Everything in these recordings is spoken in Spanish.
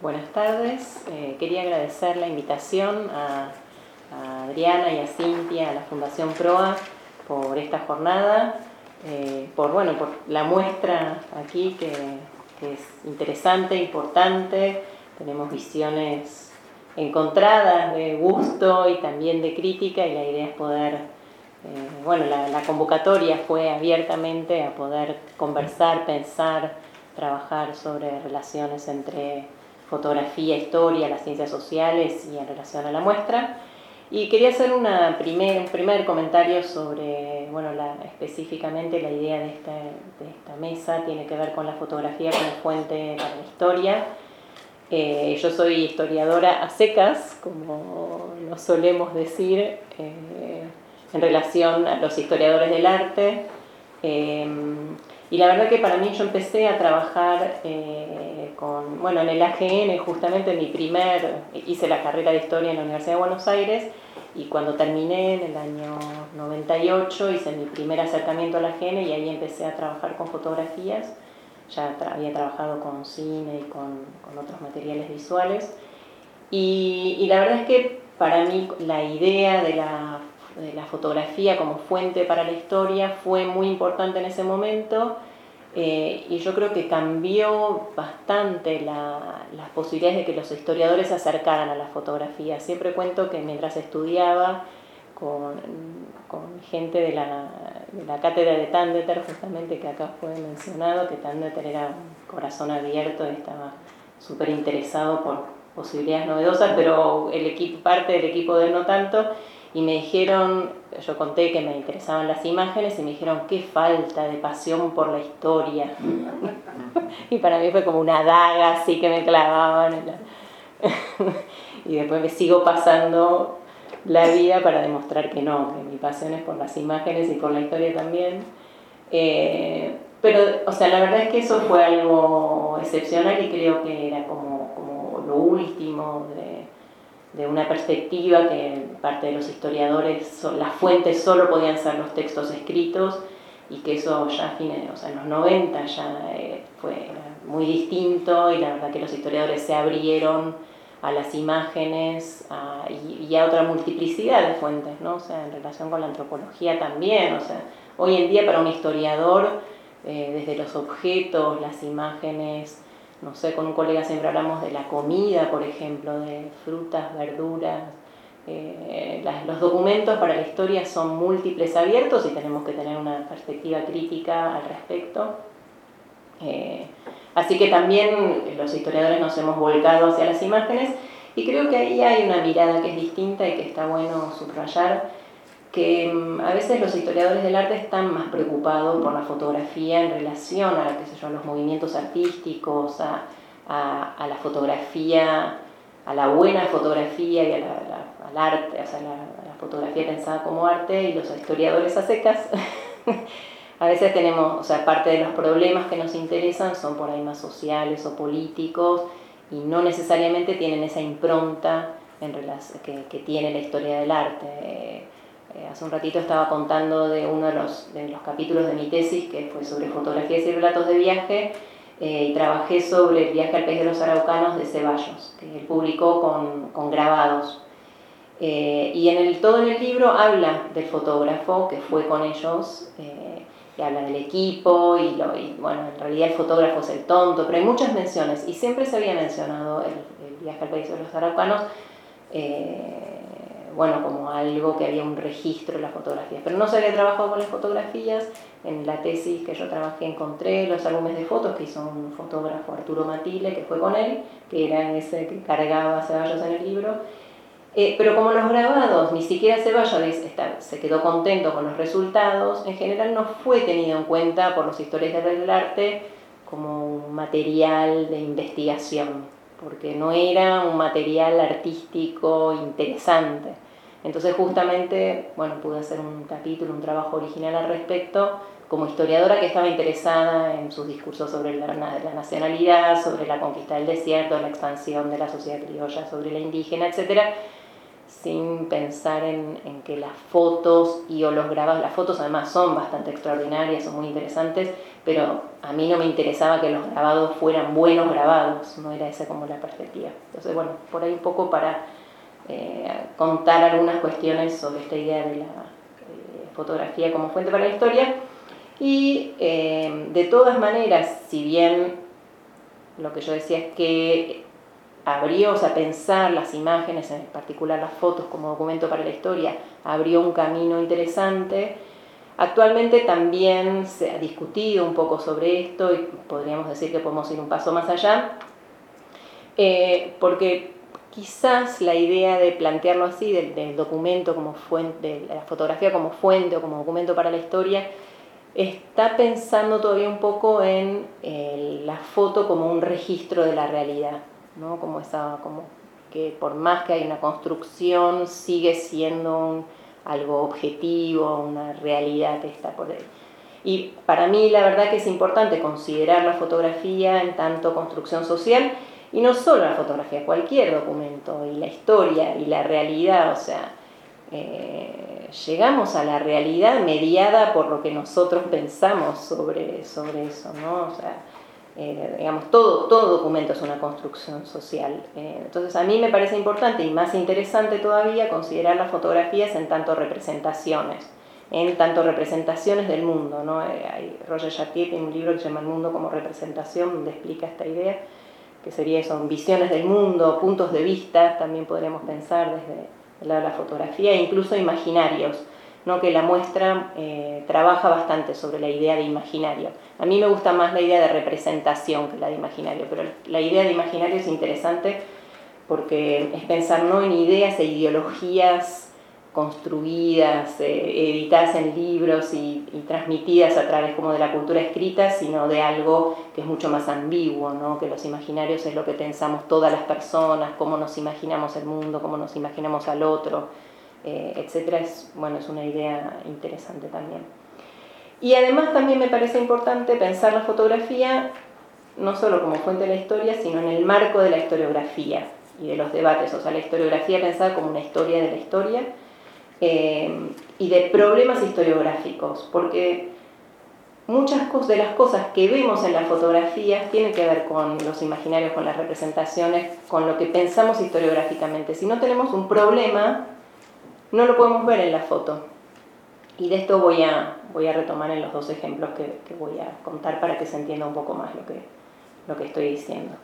buenas tardes. Eh, quería agradecer la invitación a, Adriana y a Cintia, a la Fundación PROA, por esta jornada, eh, por, bueno, por la muestra aquí que, es interesante, importante. Tenemos visiones encontradas de gusto y también de crítica y la idea es poder, eh, bueno, la convocatoria fue abiertamente a poder conversar, pensar, trabajar sobre relaciones entre fotografía, historia, las ciencias sociales y en relación a la muestra. Y quería hacer una primer, un primer comentario sobre, bueno, específicamente la idea de esta, de esta, mesa tiene que ver con la fotografía como fuente para la historia. Eh, yo soy historiadora a secas, como lo solemos decir, eh, en relación a los historiadores del arte. Eh, y la verdad que para mí yo empecé a trabajar eh, con, bueno, en el AGN, justamente mi primer, hice la carrera de historia en la Universidad de Buenos Aires y cuando terminé en el año 98 hice mi primer acercamiento al AGN y ahí empecé a trabajar con fotografías. Ya había trabajado con cine y con, con otros materiales visuales. Y, y la verdad es que para mí la idea de la de la fotografía como fuente para la historia fue muy importante en ese momento eh, y yo creo que cambió bastante las posibilidades de que los historiadores se acercaran a la fotografía. Siempre cuento que mientras estudiaba con, gente de la, de la, cátedra de Tandeter, justamente que acá fue mencionado, que Tandeter era un corazón abierto y estaba súper interesado por posibilidades novedosas, pero el equipo, parte del equipo de no tanto, y me dijeron, yo conté que me interesaban las imágenes y me dijeron, qué falta de pasión por la historia. y para mí fue como una daga así que me clavaban. y después me sigo pasando la vida para demostrar que no, que mi pasión es por las imágenes y por la historia también. Eh, pero, o sea, la verdad es que eso fue algo excepcional y creo que era como, como lo último de de una perspectiva que parte de los historiadores, las fuentes solo podían ser los textos escritos y que eso ya a fines, o sea, en los 90 ya eh, fue muy distinto y la verdad que los historiadores se abrieron a las imágenes y, a otra multiplicidad de fuentes, ¿no? O sea, en relación con la antropología también, o sea, hoy en día para un historiador, eh, desde los objetos, las imágenes, no sé, con un colega siempre hablamos de la comida, por ejemplo, de frutas, verduras. Eh, los documentos para la historia son múltiples abiertos y tenemos que tener una perspectiva crítica al respecto. Eh, así que también los historiadores nos hemos volcado hacia las imágenes y creo que ahí hay una mirada que es distinta y que está bueno subrayar que mm, a veces los historiadores del arte están más preocupados por la fotografía en relación a, a los movimientos artísticos, a, a, la fotografía, a la buena fotografía y al arte, o sea, la, la, fotografía pensada como arte y los historiadores a secas. a veces tenemos, o sea, parte de los problemas que nos interesan son por ahí más sociales o políticos y no necesariamente tienen esa impronta que tiene la historia del arte eh, hace un ratito estaba contando de uno de los, de los capítulos de mi tesis, que fue sobre fotografías y relatos de viaje, eh, y trabajé sobre el viaje al país de los araucanos de Ceballos, que él publicó con, con grabados. Eh, y en el, todo en el libro habla del fotógrafo que fue con ellos, y habla del equipo, y, bueno, en realidad el fotógrafo es el tonto, pero hay muchas menciones, y siempre se había mencionado el viaje al país de los araucanos bueno, como algo que había un registro de las fotografías. Pero no se había trabajado con las fotografías. En la tesis que yo trabajé encontré los álbumes de fotos que hizo un fotógrafo, Arturo Matile, que fue con él, que era ese que cargaba Ceballos en el libro. Eh, pero como los grabados, ni siquiera Ceballos se quedó contento con los resultados, en general no fue tenido en cuenta por los historiadores del arte como un material de investigación, porque no era un material artístico interesante. Entonces justamente, bueno, pude hacer un capítulo, un trabajo original al respecto, como historiadora que estaba interesada en sus discursos sobre la, nacionalidad, sobre la conquista del desierto, la expansión de la sociedad criolla, sobre la indígena, etc. sin pensar en, que las fotos y o los grabados, las fotos además son bastante extraordinarias, son muy interesantes, pero a mí no me interesaba que los grabados fueran buenos grabados, no era esa como la perspectiva. Entonces, bueno, por ahí un poco para eh, contar algunas cuestiones sobre esta idea de la eh, fotografía como fuente para la historia. Y eh, de todas maneras, si bien lo que yo decía es que abrió, o sea, pensar las imágenes, en particular las fotos como documento para la historia, abrió un camino interesante. Actualmente también se ha discutido un poco sobre esto y podríamos decir que podemos ir un paso más allá, porque quizás la idea de plantearlo así, del, documento como fuente, de la fotografía como fuente o como documento para la historia, está pensando todavía un poco en eh, la foto como un registro de la realidad. ¿no? Como esa, como que por más que hay una construcción, sigue siendo algo objetivo, una realidad que está por ahí. Y para mí la verdad que es importante considerar la fotografía en tanto construcción social y no solo la fotografía, cualquier documento y la historia y la realidad, o sea, eh, llegamos a la realidad mediada por lo que nosotros pensamos sobre, sobre eso, ¿no? O sea, eh, digamos, todo, todo documento es una construcción social. Eh, entonces a mí me parece importante y más interesante todavía considerar las fotografías en tanto representaciones, en tanto representaciones del mundo. ¿no? Hay, Roger Chartier tiene un libro que se llama El mundo como representación, donde explica esta idea, que sería son visiones del mundo, puntos de vista, también podríamos pensar desde de la fotografía, incluso imaginarios que la muestra eh, trabaja bastante sobre la idea de imaginario. A mí me gusta más la idea de representación que la de imaginario, pero la idea de imaginario es interesante porque es pensar no en ideas e ideologías construidas, eh, editadas en libros y, transmitidas a través como de la cultura escrita, sino de algo que es mucho más ambiguo, ¿no? que los imaginarios es lo que pensamos todas las personas, cómo nos imaginamos el mundo, cómo nos imaginamos al otro eh, etcétera, es, bueno, es una idea interesante también. Y además también me parece importante pensar la fotografía no solo como fuente de la historia, sino en el marco de la historiografía y de los debates, o sea, la historiografía pensada como una historia de la historia eh, y de problemas historiográficos, porque muchas de las cosas que vemos en las fotografías tienen que ver con los imaginarios, con las representaciones, con lo que pensamos historiográficamente. Si no tenemos un problema, no lo podemos ver en la foto. Y de esto voy a, voy a retomar en los dos ejemplos que, voy a contar para que se entienda un poco más lo que, lo que estoy diciendo.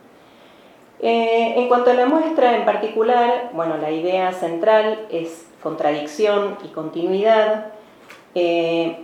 Eh, en cuanto a la muestra en particular, bueno, la idea central es contradicción y continuidad. Eh,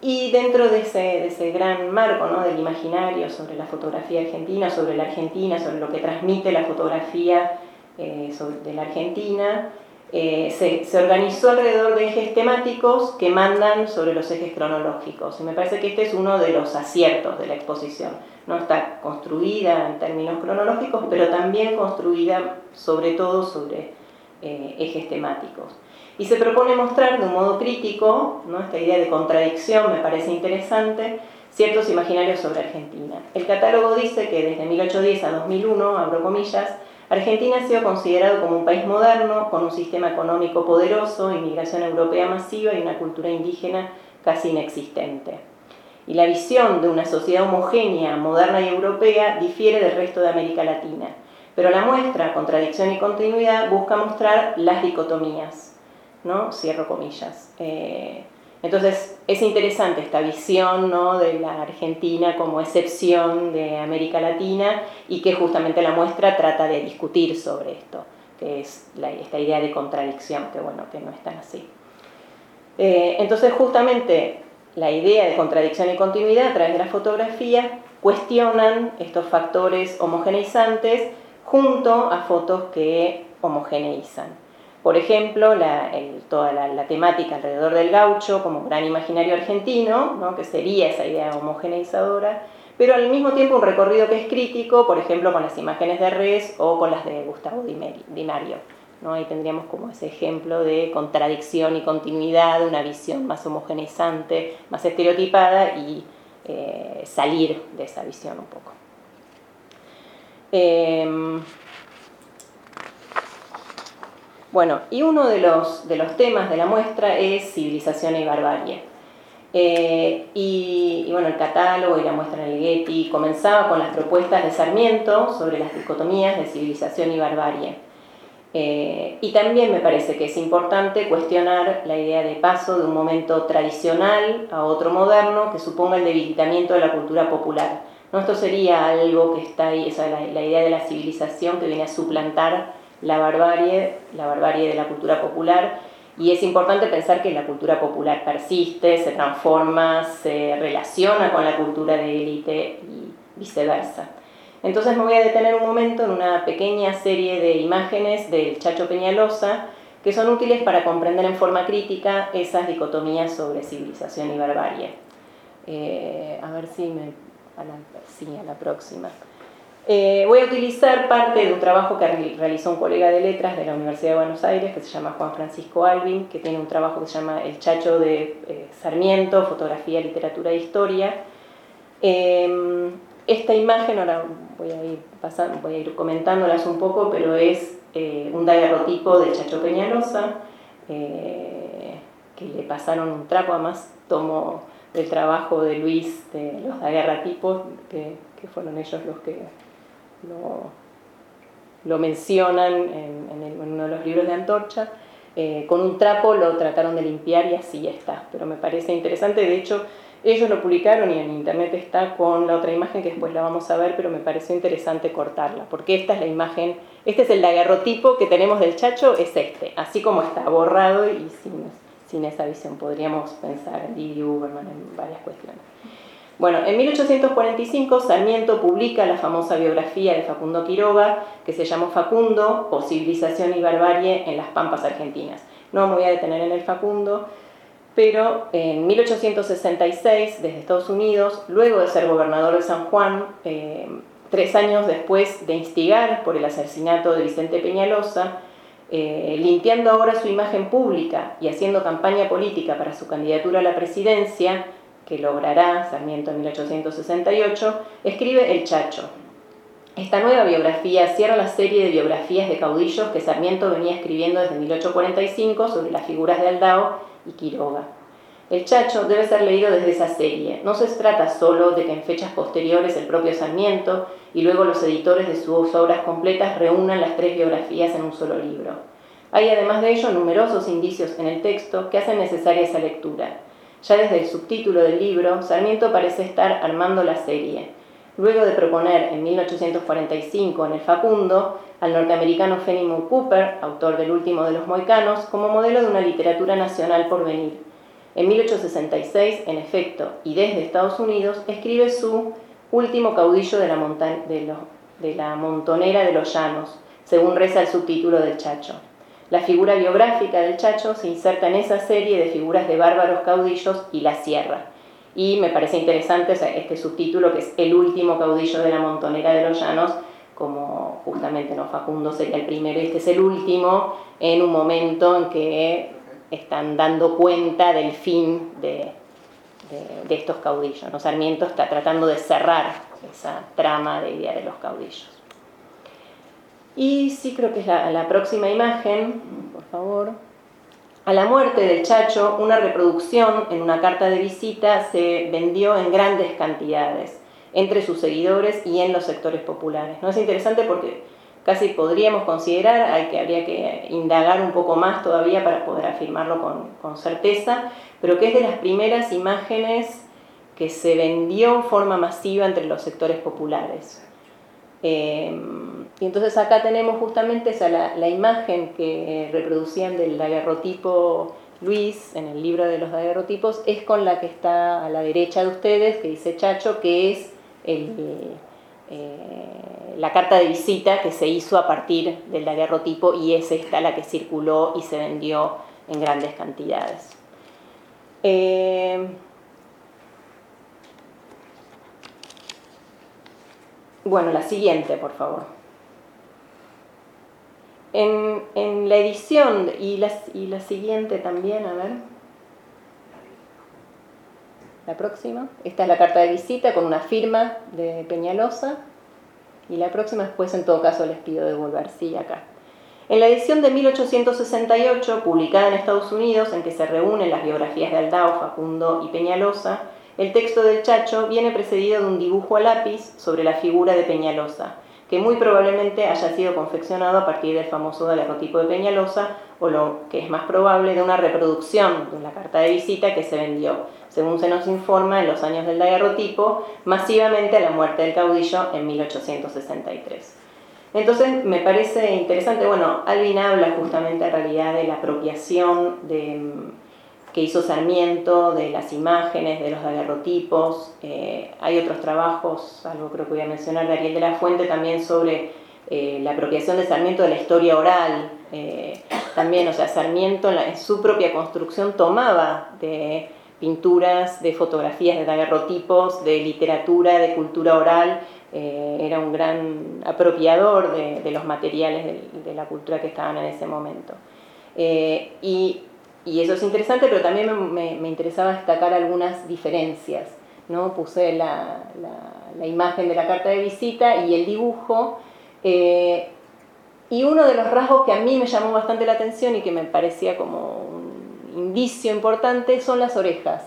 y dentro de ese, ese gran marco ¿no? del imaginario sobre la fotografía argentina, sobre la Argentina, sobre lo que transmite la fotografía eh, de la Argentina, eh, se, organizó alrededor de ejes temáticos que mandan sobre los ejes cronológicos. Y me parece que este es uno de los aciertos de la exposición. ¿no? Está construida en términos cronológicos, pero también construida sobre todo sobre ejes temáticos. Y se propone mostrar de un modo crítico, esta idea de contradicción me parece interesante, ciertos imaginarios sobre Argentina. El catálogo dice que desde 1810 a 2001, abro comillas, Argentina ha sido considerado como un país moderno, con un sistema económico poderoso, inmigración europea masiva y una cultura indígena casi inexistente. Y la visión de una sociedad homogénea, moderna y europea difiere del resto de América Latina. Pero la muestra, contradicción y continuidad, busca mostrar las dicotomías. ¿No? Cierro comillas. Eh, entonces es interesante esta visión ¿no? de la Argentina como excepción de América Latina y que justamente la muestra trata de discutir sobre esto, que es esta idea de contradicción, que bueno, que no es tan así. Eh, entonces justamente la idea de contradicción y continuidad a través de la fotografía cuestionan estos factores homogeneizantes junto a fotos que homogeneizan. Por ejemplo, toda la, temática alrededor del gaucho como gran imaginario argentino, que sería esa idea homogeneizadora, pero al mismo tiempo un recorrido que es crítico, por ejemplo, con las imágenes de Res o con las de Gustavo Di Mario. ¿no? Ahí tendríamos como ese ejemplo de contradicción y continuidad, una visión más homogeneizante, más estereotipada y eh, salir de esa visión un poco. Em, Bueno, y uno de los, de los temas de la muestra es civilización y barbarie. Eh, y, bueno, el catálogo y la muestra en el Getty comenzaba con las propuestas de Sarmiento sobre las dicotomías de civilización y barbarie. Eh, y también me parece que es importante cuestionar la idea de paso de un momento tradicional a otro moderno que suponga el debilitamiento de la cultura popular. ¿No? Esto sería algo que está ahí, esa la idea de la civilización que viene a suplantar la barbarie, la barbarie de la cultura popular, y es importante pensar que la cultura popular persiste, se transforma, se relaciona con la cultura de élite y viceversa. Entonces me voy a detener un momento en una pequeña serie de imágenes del Chacho Peñalosa que son útiles para comprender en forma crítica esas dicotomías sobre civilización y barbarie. Eh, a ver si me... A sí, a la próxima. Eh, voy a utilizar parte de un trabajo que realizó un colega de letras de la Universidad de Buenos Aires que se llama Juan Francisco Alvin, que tiene un trabajo que se llama El Chacho de eh, Sarmiento, Fotografía, Literatura e Historia. Em, esta imagen, ahora voy a ir, comentándolas un poco, pero es eh, un daguerrotipo de Chacho Peñalosa, que le pasaron un trapo, además tomo del trabajo de Luis de los daguerrotipos, que, que fueron ellos los que lo, mencionan en, uno de los libros de Antorcha. Eh, con un trapo lo trataron de limpiar y así está. Pero me parece interesante, de hecho, ellos lo publicaron y en internet está con la otra imagen que después la vamos a ver, pero me pareció interesante cortarla, porque esta es la imagen, este es el daguerrotipo que tenemos del chacho, es este, así como está, borrado y sin, esa visión. Podríamos pensar en Didi en varias cuestiones. Bueno, en 1845 Sarmiento publica la famosa biografía de Facundo Quiroga, que se llamó Facundo o Civilización y Barbarie en las Pampas Argentinas. No me voy a detener en el Facundo, pero en 1866, desde Estados Unidos, luego de ser gobernador de San Juan, eh, tres años después de instigar por el asesinato de Vicente Peñalosa, eh, limpiando ahora su imagen pública y haciendo campaña política para su candidatura a la presidencia, que logrará Sarmiento en 1868, escribe El Chacho. Esta nueva biografía cierra la serie de biografías de caudillos que Sarmiento venía escribiendo desde 1845 sobre las figuras de Aldao y Quiroga. El Chacho debe ser leído desde esa serie. No se trata solo de que en fechas posteriores el propio Sarmiento y luego los editores de sus obras completas reúnan las tres biografías en un solo libro. Hay además de ello numerosos indicios en el texto que hacen necesaria esa lectura. Ya desde el subtítulo del libro, Sarmiento parece estar armando la serie. Luego de proponer en 1845 en el Facundo al norteamericano Fenimore Cooper, autor del último de los Moicanos, como modelo de una literatura nacional por venir. En 1866, en efecto, y desde Estados Unidos, escribe su Último caudillo de la, de, la montonera de los llanos, según reza el subtítulo del Chacho. La figura biográfica del Chacho se inserta en esa serie de figuras de bárbaros caudillos y la sierra. Y me parece interesante este subtítulo que es El último caudillo de la montonera de los llanos, como justamente no Facundo sería el primero, este es el último, en un momento en que están dando cuenta del fin de, de, estos caudillos. ¿no? Sarmiento está tratando de cerrar esa trama de idea de los caudillos. Y sí creo que es la, próxima imagen, por favor. A la muerte del Chacho, una reproducción en una carta de visita se vendió en grandes cantidades entre sus seguidores y en los sectores populares. ¿No es interesante porque casi podríamos considerar, hay que, habría que indagar un poco más todavía para poder afirmarlo con, con certeza, pero que es de las primeras imágenes que se vendió en forma masiva entre los sectores populares. Eh, y entonces acá tenemos justamente esa, la, imagen que reproducían del daguerrotipo Luis en el libro de los daguerrotipos, es con la que está a la derecha de ustedes, que dice Chacho, que es eh, la carta de visita que se hizo a partir del daguerrotipo y es esta la que circuló y se vendió en grandes cantidades. Eh, bueno, la siguiente, por favor. En, la edición y la, y la siguiente también, a ver. La próxima. Esta es la carta de visita con una firma de Peñalosa. Y la próxima después, en todo caso, les pido devolver. Sí, acá. En la edición de 1868, publicada en Estados Unidos, en que se reúnen las biografías de Aldao, Facundo y Peñalosa, el texto del Chacho viene precedido de un dibujo a lápiz sobre la figura de Peñalosa, que muy probablemente haya sido confeccionado a partir del famoso daguerrotipo de Peñalosa, o lo que es más probable, de una reproducción de la carta de visita que se vendió, según se nos informa, en los años del daguerrotipo, masivamente a la muerte del caudillo en 1863. Entonces me parece interesante, bueno, Alvin habla justamente en realidad de la apropiación de, que hizo Sarmiento, de las imágenes, de los daguerrotipos. Eh, hay otros trabajos, algo creo que voy a mencionar de Ariel de la Fuente, también sobre eh, la apropiación de Sarmiento de la historia oral. Eh, también, o sea, Sarmiento en, su propia construcción tomaba de pinturas, de fotografías, de daguerrotipos, de literatura, de cultura oral eh, era un gran apropiador de, los materiales de, la cultura que estaban en ese momento. Eh, y, eso es interesante, pero también me, interesaba destacar algunas diferencias. ¿no? Puse la, imagen de la carta de visita y el dibujo. Eh, y uno de los rasgos que a mí me llamó bastante la atención y que me parecía como un indicio importante son las orejas.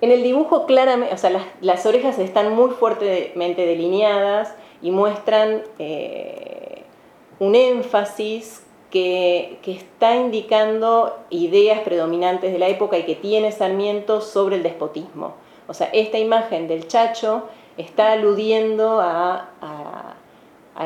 En el dibujo claramente, o sea, las, orejas están muy fuertemente delineadas y muestran eh, un énfasis que, está indicando ideas predominantes de la época y que tiene Sarmiento sobre el despotismo. O sea, esta imagen del chacho está aludiendo a,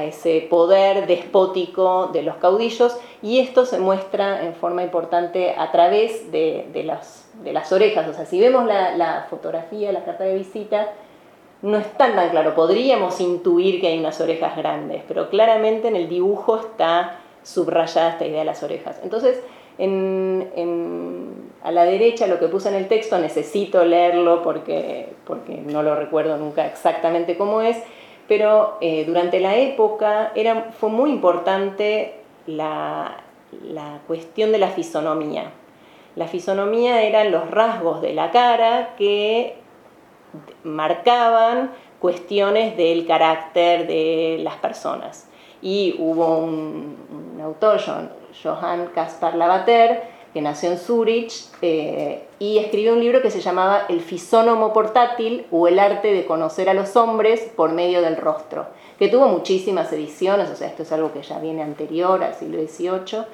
ese poder despótico de los caudillos y esto se muestra en forma importante a través de, de las de las orejas. O sea, si vemos la, fotografía, la carta de visita, no es tan tan claro. Podríamos intuir que hay unas orejas grandes, pero claramente en el dibujo está subrayada esta idea de las orejas. Entonces, a la derecha lo que puse en el texto, necesito leerlo porque, porque no lo recuerdo nunca exactamente cómo es, pero eh, durante la época era, fue muy importante la, la cuestión de la fisonomía. La fisonomía eran los rasgos de la cara que marcaban cuestiones del carácter de las personas. Y hubo un, autor, Johann Caspar Lavater, que nació en Zurich eh, y escribió un libro que se llamaba El fisónomo portátil o el arte de conocer a los hombres por medio del rostro, que tuvo muchísimas ediciones, o sea, esto es algo que ya viene anterior al siglo XVIII,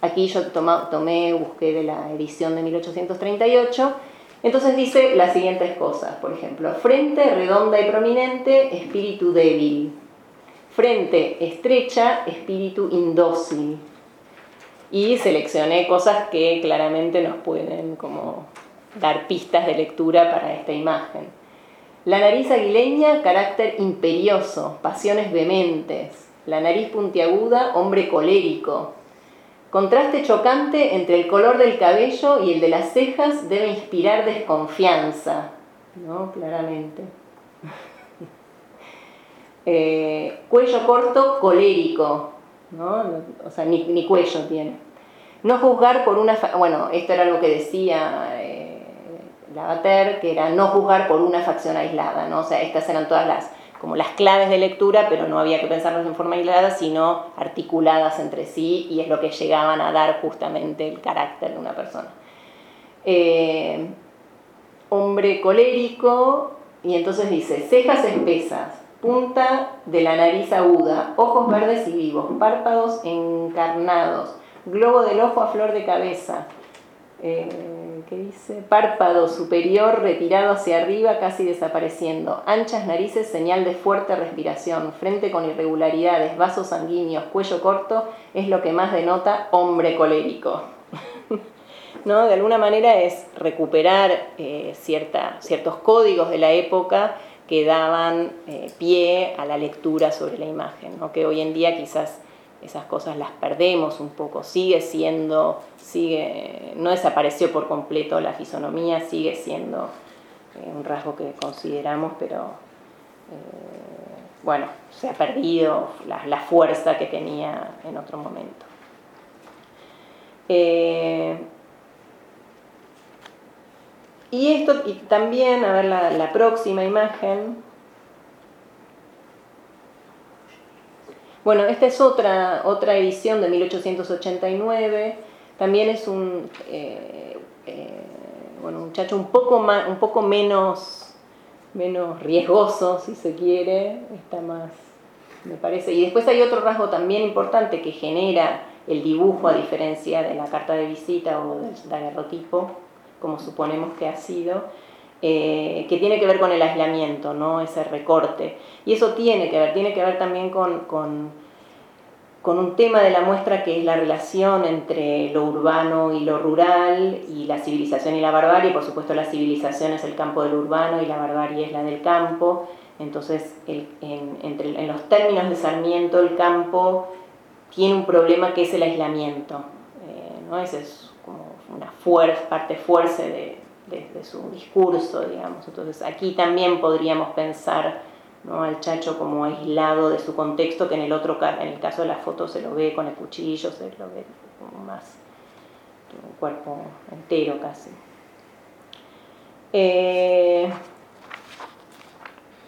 Aquí yo tomé, busqué de la edición de 1838. Entonces dice las siguientes cosas, por ejemplo, frente redonda y prominente, espíritu débil. Frente estrecha, espíritu indócil. Y seleccioné cosas que claramente nos pueden como dar pistas de lectura para esta imagen. La nariz aguileña, carácter imperioso, pasiones vehementes. La nariz puntiaguda, hombre colérico, Contraste chocante entre el color del cabello y el de las cejas debe inspirar desconfianza, ¿no? Claramente. Eh, cuello corto, colérico, ¿no? O sea, ni, cuello tiene. No juzgar por una... Bueno, esto era lo que decía eh, Lavater, que era no juzgar por una facción aislada, ¿no? O sea, estas eran todas las como las claves de lectura, pero no había que pensarlas en forma aislada, sino articuladas entre sí y es lo que llegaban a dar justamente el carácter de una persona. Eh, hombre colérico, y entonces dice, cejas espesas, punta de la nariz aguda, ojos verdes y vivos, párpados encarnados, globo del ojo a flor de cabeza. Eh, ¿qué dice? Párpado superior retirado hacia arriba, casi desapareciendo. Anchas narices, señal de fuerte respiración. Frente con irregularidades, vasos sanguíneos, cuello corto, es lo que más denota hombre colérico. ¿No? De alguna manera es recuperar eh, ciertos códigos de la época que daban eh, pie a la lectura sobre la imagen, que hoy en día quizás esas cosas las perdemos un poco, sigue siendo, sigue, no desapareció por completo la fisonomía, sigue siendo eh, un rasgo que consideramos, pero eh, bueno, se ha perdido la, fuerza que tenía en otro momento. Y esto, y también, a ver la próxima imagen, Bueno, esta es otra, otra edición de 1889. También es un, eh, eh, bueno, un muchacho un poco, más, un poco menos, menos riesgoso, si se quiere. Está más, me parece. Y después hay otro rasgo también importante que genera el dibujo, a diferencia de la carta de visita o del daguerrotipo, como suponemos que ha sido eh, que tiene que ver con el aislamiento, ¿no? ese recorte. Y eso tiene que ver, tiene que ver también con, con, un tema de la muestra que es la relación entre lo urbano y lo rural, y la civilización y la barbarie. Por supuesto, la civilización es el campo del urbano y la barbarie es la del campo. Entonces, en, entre, en los términos de Sarmiento, el campo tiene un problema que es el aislamiento. Eh, ¿no? Esa es una fuerza, parte fuerte de, desde su discurso, digamos. Entonces aquí también podríamos pensar ¿no? al Chacho como aislado de su contexto, que en el otro en el caso de la foto se lo ve con el cuchillo, se lo ve como más un cuerpo entero casi. Eh,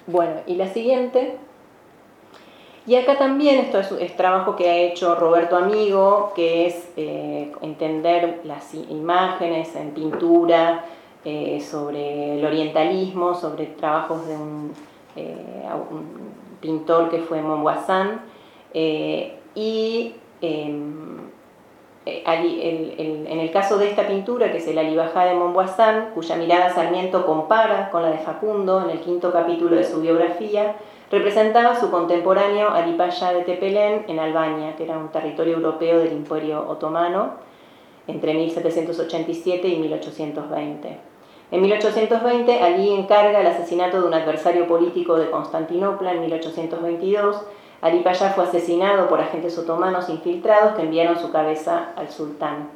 bueno, y la siguiente. Y acá también esto es, trabajo que ha hecho Roberto Amigo, que es eh, entender las imágenes en pintura, eh, sobre el orientalismo, sobre trabajos de un, eh, pintor que fue Montboisin, eh, y em, en el caso de esta pintura, que es el Alibajá de Montboisin, cuya mirada Sarmiento compara con la de Facundo en el quinto capítulo de su biografía, representaba su contemporáneo Alipaya de Tepelén en Albania, que era un territorio europeo del Imperio Otomano, entre 1787 y 1820. En 1820, Ali encarga el asesinato de un adversario político de Constantinopla en 1822. Ali Pasha fue asesinado por agentes otomanos infiltrados que enviaron su cabeza al sultán.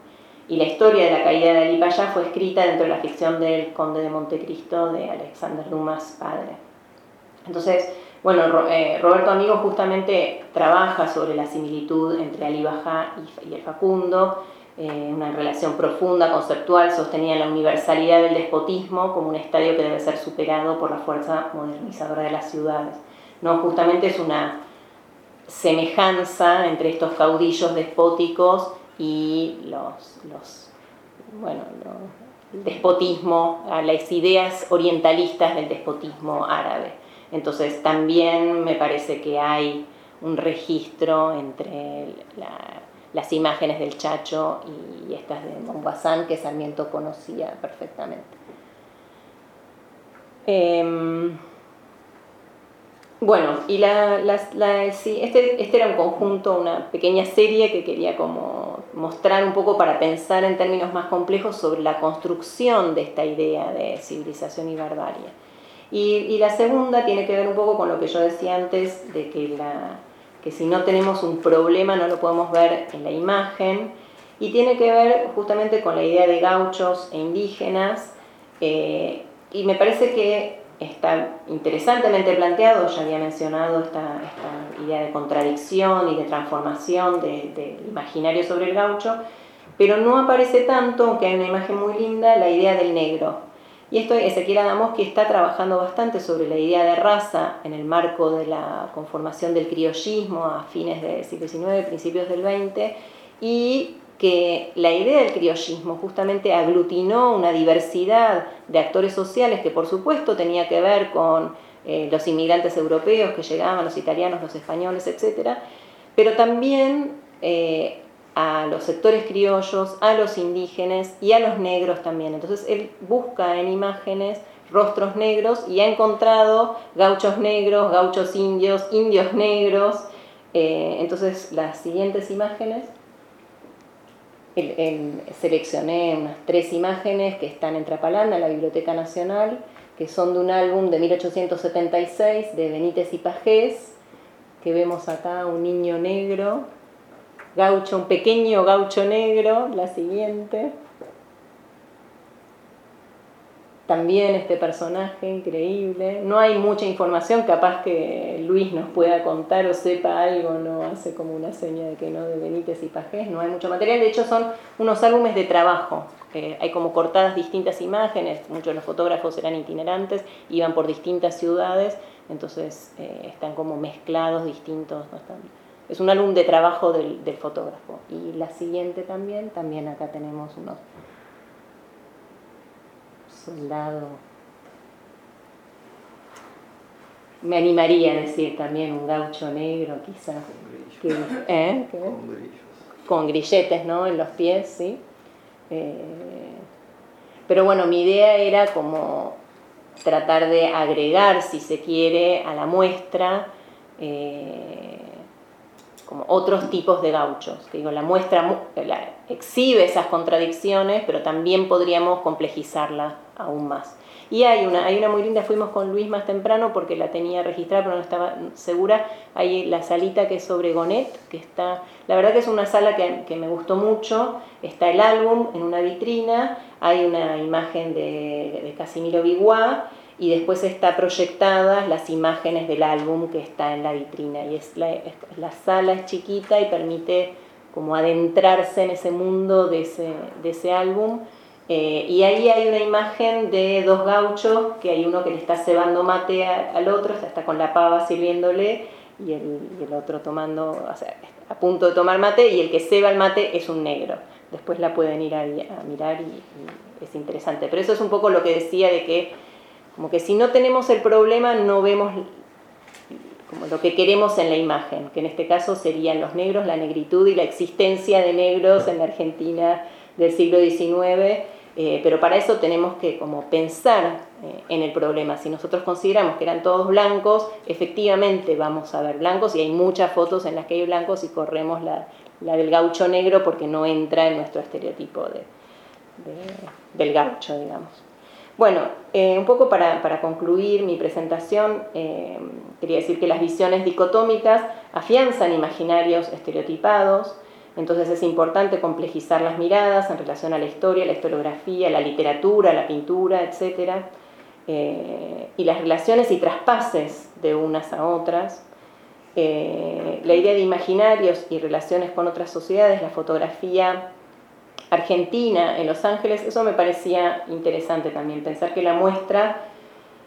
Y la historia de la caída de Ali Pasha fue escrita dentro de la ficción del Conde de Montecristo de Alexander Dumas padre. Entonces, bueno, eh, Roberto Amigo justamente trabaja sobre la similitud entre Ali Bajá y el Facundo, eh, una relación profunda, conceptual, sostenida en la universalidad del despotismo como un estadio que debe ser superado por la fuerza modernizadora de las ciudades. No, justamente es una semejanza entre estos caudillos despóticos y los, los bueno, despotismo, las ideas orientalistas del despotismo árabe. Entonces también me parece que hay un registro entre las imágenes del Chacho y estas de Montbazán que Sarmiento conocía perfectamente. Em, bueno, y la, este, este, era un conjunto, una pequeña serie que quería como mostrar un poco para pensar en términos más complejos sobre la construcción de esta idea de civilización y barbarie. Y, la segunda tiene que ver un poco con lo que yo decía antes, de que, si no tenemos un problema no lo podemos ver en la imagen, y tiene que ver justamente con la idea de gauchos e indígenas, eh, y me parece que está interesantemente planteado, ya había mencionado esta, idea de contradicción y de transformación del imaginario sobre el gaucho, pero no aparece tanto, aunque hay una imagen muy linda, la idea del negro. Y esto Ezequiel Adamos que está trabajando bastante sobre la idea de raza en el marco de la conformación del criollismo a fines del siglo XIX, principios del XX, y que la idea del criollismo justamente aglutinó una diversidad de actores sociales que por supuesto tenía que ver con eh, los inmigrantes europeos que llegaban, los italianos, los españoles, etc., pero también eh, a los sectores criollos, a los indígenas y a los negros también. Entonces él busca en imágenes rostros negros y ha encontrado gauchos negros, gauchos indios, indios negros. Eh, entonces las siguientes imágenes, seleccioné unas tres imágenes que están en Trapalanda, en la Biblioteca Nacional, que son de un álbum de 1876 de Benítez y Pajés, que vemos acá un niño negro gaucho, un pequeño gaucho negro, la siguiente. También este personaje increíble. No hay mucha información, capaz que Luis nos pueda contar o sepa algo, no hace como una seña de que no, de Benítez y Pajés, no hay mucho material. De hecho, son unos álbumes de trabajo. hay como cortadas distintas imágenes, muchos de los fotógrafos eran itinerantes, iban por distintas ciudades, entonces eh, están como mezclados distintos, es un álbum de trabajo del, fotógrafo. Y la siguiente también, también acá tenemos unos soldados. Me animaría a decir también un gaucho negro, quizás. ¿eh? Con, grillos. Con grilletes, ¿no? En los pies, sí. Eh, pero bueno, mi idea era como tratar de agregar, si se quiere, a la muestra eh, como otros tipos de gauchos. Digo, la muestra exhibe esas contradicciones, pero también podríamos complejizarla aún más. Y hay una, hay una muy linda, fuimos con Luis más temprano porque la tenía registrada, pero no estaba segura. Hay la salita que es sobre Gonet, que está, la verdad que es una sala que, me gustó mucho. Está el álbum en una vitrina, hay una imagen de, de Casimiro Biguá y después está proyectadas las imágenes del álbum que está en la vitrina. Y es la, la sala es chiquita y permite como adentrarse en ese mundo de ese, de ese álbum eh, y ahí hay una imagen de dos gauchos, que hay uno que le está cebando mate al otro, está con la pava sirviéndole, y el, otro tomando, a punto de tomar mate, y el que ceba el mate es un negro. Después la pueden ir a, mirar y, es interesante. Pero eso es un poco lo que decía de que, como que si no tenemos el problema, no vemos como lo que queremos en la imagen, que en este caso serían los negros, la negritud y la existencia de negros en la Argentina del siglo XIX eh, pero para eso tenemos que como pensar eh, en el problema. Si nosotros consideramos que eran todos blancos, efectivamente vamos a ver blancos y hay muchas fotos en las que hay blancos y corremos la, del gaucho negro porque no entra en nuestro estereotipo de, del gaucho, digamos. Bueno, eh, un poco para, para, concluir mi presentación, quería decir que las visiones dicotómicas afianzan imaginarios estereotipados, entonces es importante complejizar las miradas en relación a la historia, la historiografía, la literatura, la pintura, etc. Eh, y las relaciones y traspases de unas a otras. Eh, la idea de imaginarios y relaciones con otras sociedades, la fotografía argentina en Los Ángeles, eso me parecía interesante también, pensar que la muestra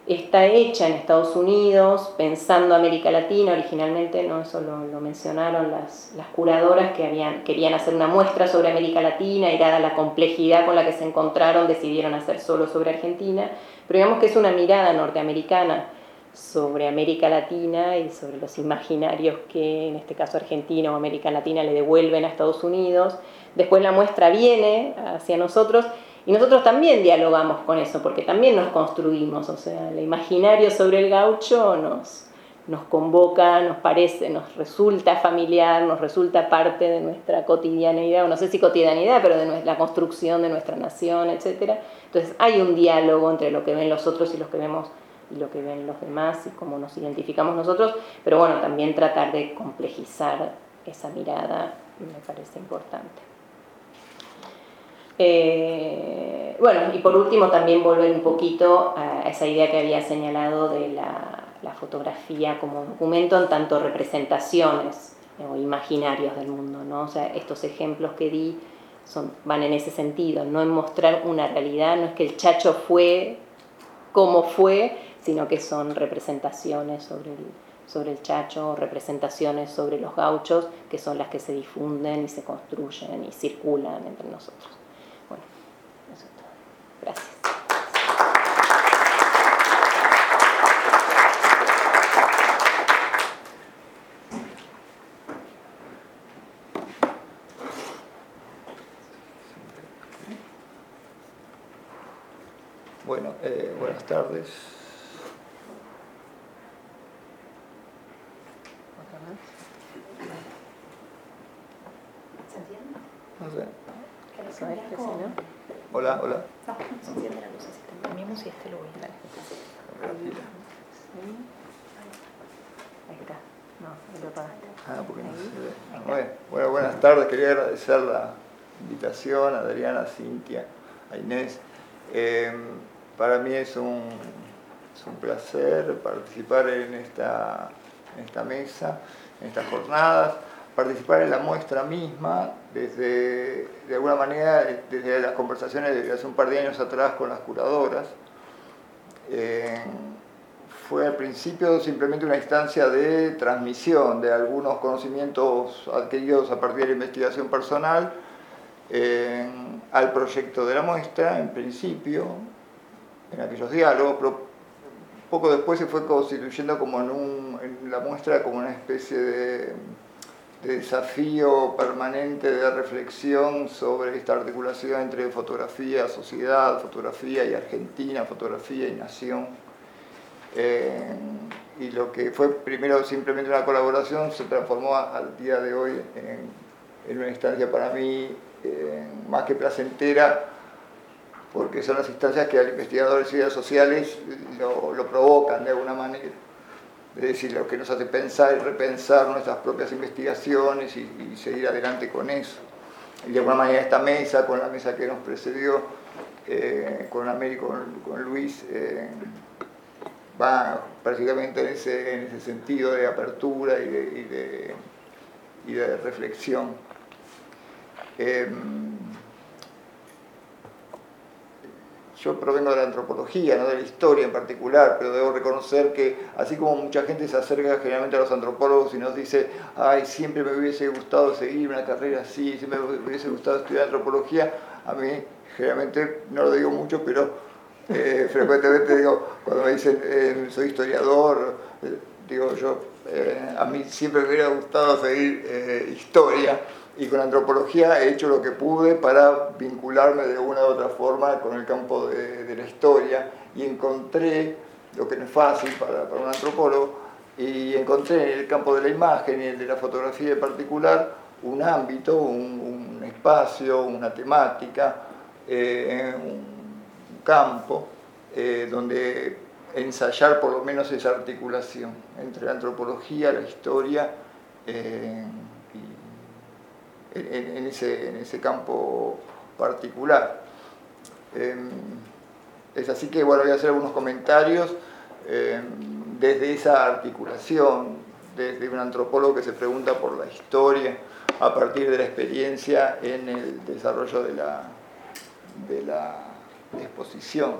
está hecha en Estados Unidos, pensando América Latina originalmente, ¿no? eso lo, mencionaron las, curadoras que habían, querían hacer una muestra sobre América Latina y dada la complejidad con la que se encontraron decidieron hacer solo sobre Argentina, pero digamos que es una mirada norteamericana sobre América Latina y sobre los imaginarios que en este caso Argentina o América Latina le devuelven a Estados Unidos. Después la muestra viene hacia nosotros y nosotros también dialogamos con eso, porque también nos construimos, o sea, el imaginario sobre el gaucho nos, convoca, nos parece, nos resulta familiar, nos resulta parte de nuestra cotidianidad, o no sé si cotidianidad, pero de la construcción de nuestra nación, etc. Entonces hay un diálogo entre lo que ven los otros y los que vemos y lo que ven los demás y cómo nos identificamos nosotros, pero bueno, también tratar de complejizar esa mirada me parece importante. Eh, bueno, y por último también volver un poquito a esa idea que había señalado de la, fotografía como documento en tanto representaciones o imaginarios del mundo, ¿no? O sea, estos ejemplos que di son, van en ese sentido, no en mostrar una realidad, no es que el chacho fue como fue, sino que son representaciones sobre el, sobre el chacho, representaciones sobre los gauchos, que son las que se difunden y se construyen y circulan entre nosotros. Gracias. Agradecer la invitación a Adriana, Cintia, a Inés. Eh, para mí es un, es un placer participar en esta, esta mesa, en estas jornadas participar en la muestra misma, desde, de alguna manera, desde las conversaciones de hace un par de años atrás con las curadoras. Eh, fue al principio simplemente una instancia de transmisión de algunos conocimientos adquiridos a partir de la investigación personal al proyecto de la muestra, en principio, en aquellos diálogos, pero poco después se fue constituyendo como en, un, en la muestra como una especie de, de, desafío permanente de reflexión sobre esta articulación entre fotografía, sociedad, fotografía y Argentina, fotografía y nación. Eh, y lo que fue primero simplemente una colaboración se transformó al día de hoy en, una instancia para mí eh, más que placentera porque son las instancias que al investigador de ciencias sociales lo, provocan de alguna manera. Es decir, lo que nos hace pensar y repensar nuestras propias investigaciones y, seguir adelante con eso. Y de alguna manera esta mesa, con la mesa que nos precedió, eh, con Américo, con, con Luis, va prácticamente en ese, en ese sentido de apertura y de, y de, reflexión. Eh, yo provengo de la antropología, no de la historia en particular, pero debo reconocer que así como mucha gente se acerca generalmente a los antropólogos y nos dice, ay, siempre me hubiese gustado seguir una carrera así, siempre me hubiese gustado estudiar antropología, a mí generalmente no lo digo mucho, pero eh, frecuentemente digo, cuando me dicen, eh, soy historiador, eh, digo yo, a mí siempre me hubiera gustado seguir historia y con antropología he hecho lo que pude para vincularme de una u otra forma con el campo de, la historia y encontré, lo que no es fácil para, un antropólogo, y encontré en el campo de la imagen y el de la fotografía en particular un ámbito, un, espacio, una temática, eh, un campo eh, donde ensayar por lo menos esa articulación entre la antropología, la historia, eh, en, ese, en ese, campo particular. Em, es así que bueno, voy a hacer algunos comentarios em, desde esa articulación, desde un antropólogo que se pregunta por la historia a partir de la experiencia en el desarrollo de la, de la exposición.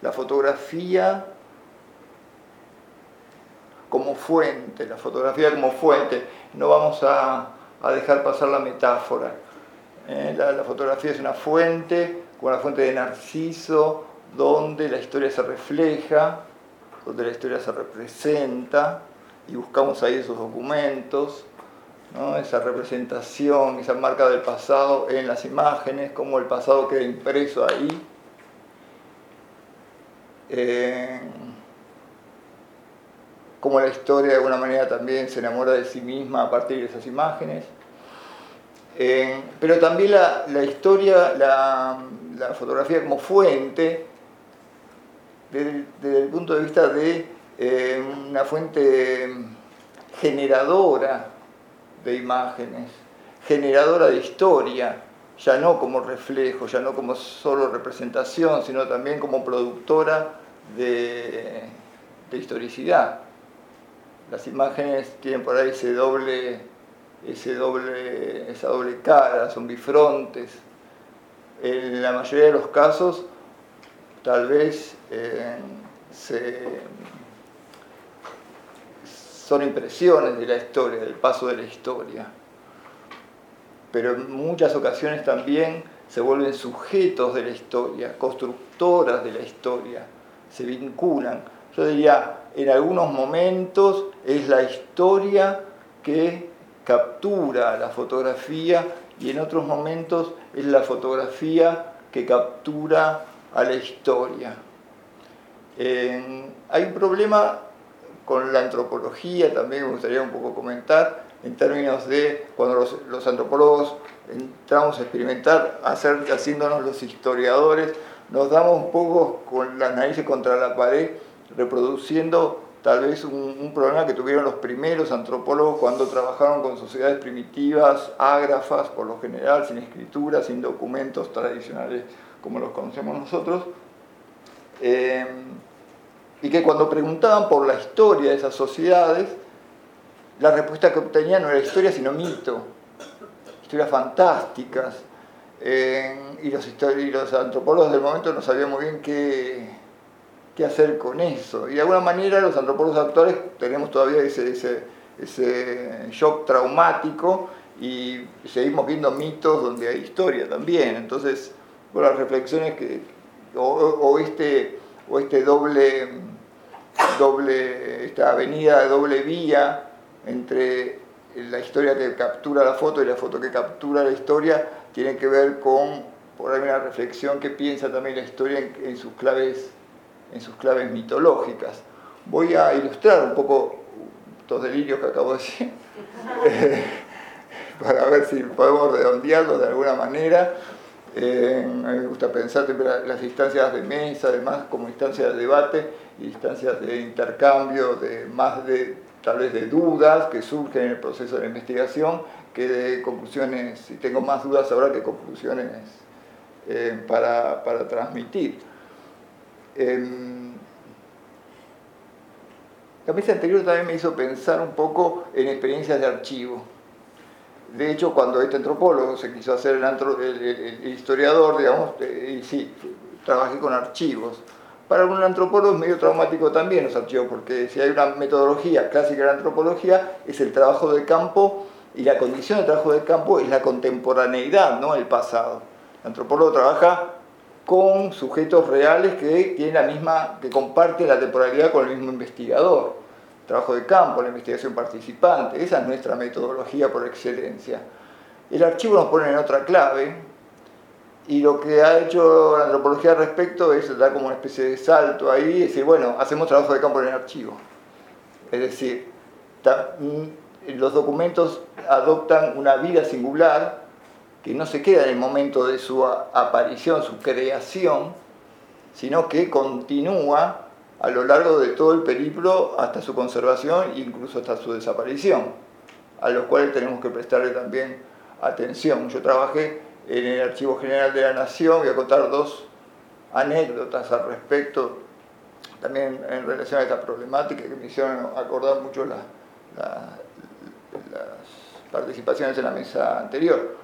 la fotografía como fuente, la fotografía como fuente. No vamos a, dejar pasar la metáfora. Eh, la, fotografía es una fuente, como la fuente de Narciso, donde la historia se refleja, donde la historia se representa, y buscamos ahí esos documentos, esa representación, esa marca del pasado en las imágenes, cómo el pasado queda impreso ahí. Eh, cómo la historia de alguna manera también se enamora de sí misma a partir de esas imágenes. Eh, pero también la, historia, la, fotografía como fuente, desde, el punto de vista de eh, una fuente generadora de imágenes, generadora de historia, ya no como reflejo, ya no como solo representación, sino también como productora de historicidad las imágenes tienen por ahí ese doble, ese doble, esa doble cara, son bifrontes. En la mayoría de los casos, tal vez eh, son impresiones de la historia, del paso de la historia. Pero en muchas ocasiones también se vuelven sujetos de la historia, constructoras de la historia, se vinculan. Yo diría, en algunos momentos es la historia que captura la fotografía y en otros momentos es la fotografía que captura a la historia. hay un problema con la antropología, también me gustaría un poco comentar, en términos de cuando los, antropólogos entramos a experimentar, hacer, haciéndonos los historiadores, nos damos un poco con las narices contra la pared reproduciendo tal vez un, problema que tuvieron los primeros antropólogos cuando trabajaron con sociedades primitivas, ágrafas, por lo general, sin escritura, sin documentos tradicionales como los conocemos nosotros, eh, y que cuando preguntaban por la historia de esas sociedades, la respuesta que obtenían no era historia, sino mito, historias fantásticas, eh, y, los y antropólogos del momento no sabían muy bien qué qué hacer con eso. Y de alguna manera los antropólogos actuales tenemos todavía ese, ese, ese shock traumático y seguimos viendo mitos donde hay historia también. Entonces, por las reflexiones que, o, este, o este doble, doble, esta avenida de doble vía entre la historia que captura la foto y la foto que captura la historia, tiene que ver con, por ahí una reflexión que piensa también la historia en, sus, claves, en sus claves mitológicas. Voy a ilustrar un poco estos delirios que acabo de decir. para ver si podemos redondearlo de alguna manera. A mí me gusta pensar las instancias de mesa, además, como instancias de debate, instancias de intercambio, de más de tal vez de dudas que surgen en el proceso de investigación, que de conclusiones, y tengo más dudas ahora que conclusiones eh, para, para, transmitir. Em, la mesa anterior también me hizo pensar un poco en experiencias de archivo de hecho, cuando este antropólogo se quiso hacer el, historiador, digamos, eh, y sí, trabajé con archivos. Para un antropólogo es medio traumático también los archivos, porque si hay una metodología clásica de la antropología, es el trabajo de campo, y la condición de trabajo de campo es la contemporaneidad, no el pasado. El antropólogo trabaja con sujetos reales que tienen la misma, que comparten la temporalidad con el mismo investigador trabajo de campo, la investigación participante, esa es nuestra metodología por excelencia. El archivo nos pone en otra clave y lo que ha hecho la antropología al respecto es dar como una especie de salto ahí y decir, bueno, hacemos trabajo de campo en el archivo. Es decir, mm, los documentos adoptan una vida singular que no se queda en el momento de su aparición, su creación, sino que continúa a lo largo de todo el periplo hasta su conservación e incluso hasta su desaparición, a los cuales tenemos que prestarle también atención. Yo trabajé en el Archivo General de la Nación, voy a contar dos anécdotas al respecto, también en relación a esta problemática que me hicieron acordar mucho las participaciones en la mesa anterior.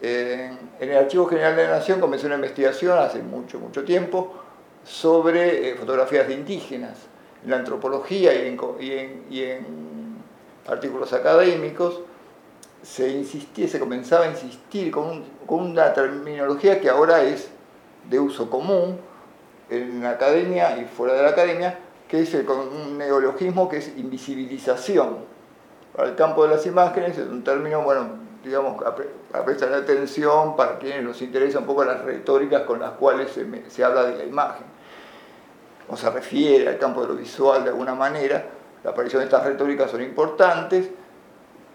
en el Archivo General de la Nación comencé una investigación hace mucho, mucho tiempo, sobre eh, fotografías de indígenas. En la antropología y en, artículos académicos se insistía, se comenzaba a insistir con, una terminología que ahora es de uso común en la academia y fuera de la academia, que es un neologismo que es invisibilización. Para el campo de las imágenes es un término, bueno, digamos, a, prestar atención para quienes nos interesa un poco las retóricas con las cuales se habla de la imagen o se refiere al campo de lo visual de alguna manera, la aparición de estas retóricas son importantes,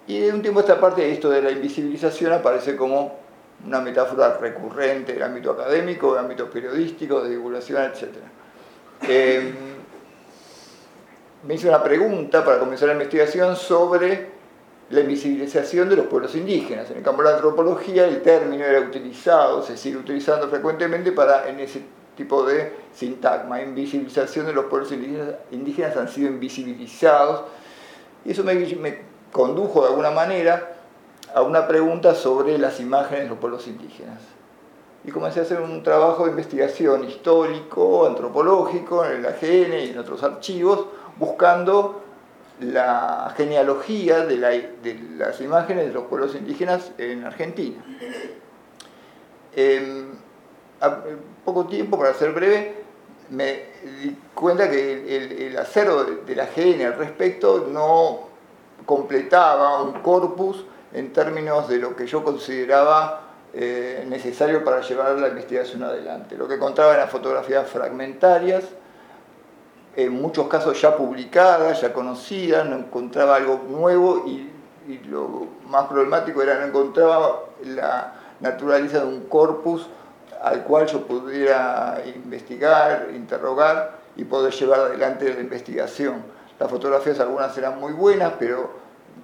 y de un tiempo a esta parte esto de la invisibilización aparece como una metáfora recurrente del ámbito académico, del ámbito periodístico, de divulgación, etc. Em, me hice una pregunta para comenzar la investigación sobre la invisibilización de los pueblos indígenas. En el campo de la antropología el término era utilizado, se sigue utilizando frecuentemente para en ese tipo de sintagma, invisibilización de los pueblos indígenas, han sido invisibilizados. Y eso me, condujo de alguna manera a una pregunta sobre las imágenes de los pueblos indígenas. Y comencé a hacer un trabajo de investigación histórico, antropológico, en el AGN y en otros archivos, buscando la genealogía de, de las imágenes de los pueblos indígenas en Argentina. Em, poco tiempo, para ser breve, me di cuenta que el, el acervo de la GN al respecto no completaba un corpus en términos de lo que yo consideraba eh, necesario para llevar la investigación adelante. Lo que encontraba eran fotografías fragmentarias, en muchos casos ya publicadas, ya conocidas, no encontraba algo nuevo y, y lo más problemático era no encontraba la naturaleza de un corpus al cual yo pudiera investigar, interrogar y poder llevar adelante la investigación. Las fotografías algunas eran muy buenas, pero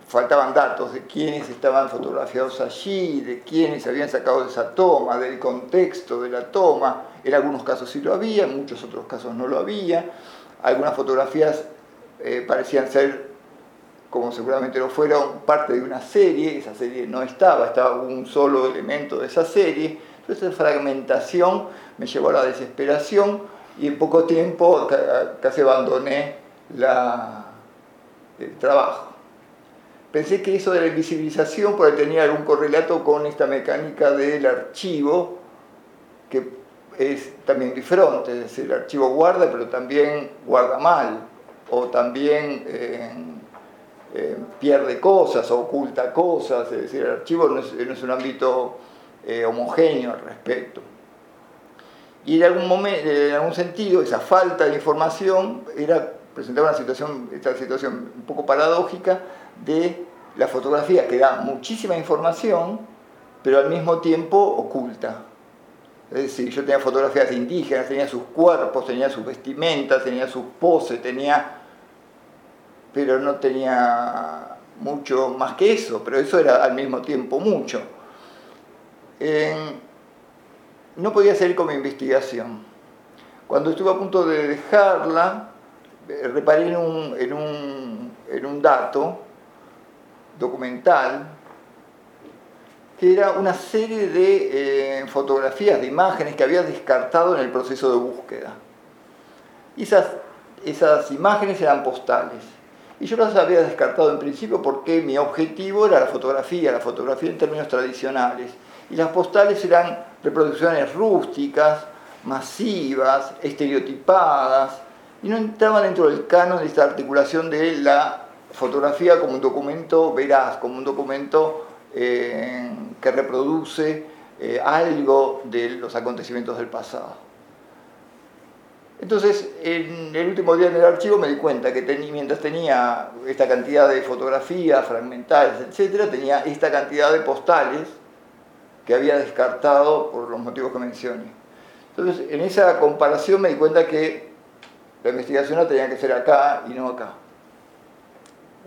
faltaban datos de quiénes estaban fotografiados allí, de quiénes habían sacado esa toma, del contexto de la toma. En algunos casos sí lo había, en muchos otros casos no lo había. Algunas fotografías eh, parecían ser, como seguramente lo fueron, parte de una serie. Esa serie no estaba, estaba un solo elemento de esa serie esa fragmentación me llevó a la desesperación y en poco tiempo casi abandoné el trabajo. Pensé que eso de la invisibilización porque tenía algún correlato con esta mecánica del archivo, que es también diferente, es decir, el archivo guarda, pero también guarda mal, o también eh, eh, pierde cosas, oculta cosas, es decir, el archivo no es, un ámbito eh, homogéneo al respecto. Y en algún, momento, en algún sentido, esa falta de información era, presentaba una situación, esta situación un poco paradójica de la fotografía que da muchísima información, pero al mismo tiempo oculta. Es decir, yo tenía fotografías indígenas, tenía sus cuerpos, tenía sus vestimentas, tenía sus poses, tenía. pero no tenía mucho más que eso, pero eso era al mismo tiempo mucho. No podía seguir con mi investigación. Cuando estuve a punto de dejarla, eh, reparé en un, dato documental que era una serie de eh, fotografías, de imágenes que había descartado en el proceso de búsqueda. Esas imágenes eran postales. Y yo las había descartado en principio porque mi objetivo era la fotografía, la fotografía en términos tradicionales. Y las postales eran reproducciones rústicas, masivas, estereotipadas, y no entraban dentro del canon de esta articulación de la fotografía como un documento veraz, como un documento eh, que reproduce eh, algo de los acontecimientos del pasado. Entonces, en el último día en el archivo me di cuenta que mientras tenía esta cantidad de fotografías fragmentales, etc., tenía esta cantidad de postales que había descartado por los motivos que mencioné. Entonces, en esa comparación me di cuenta que la investigación la tenía que ser acá y no acá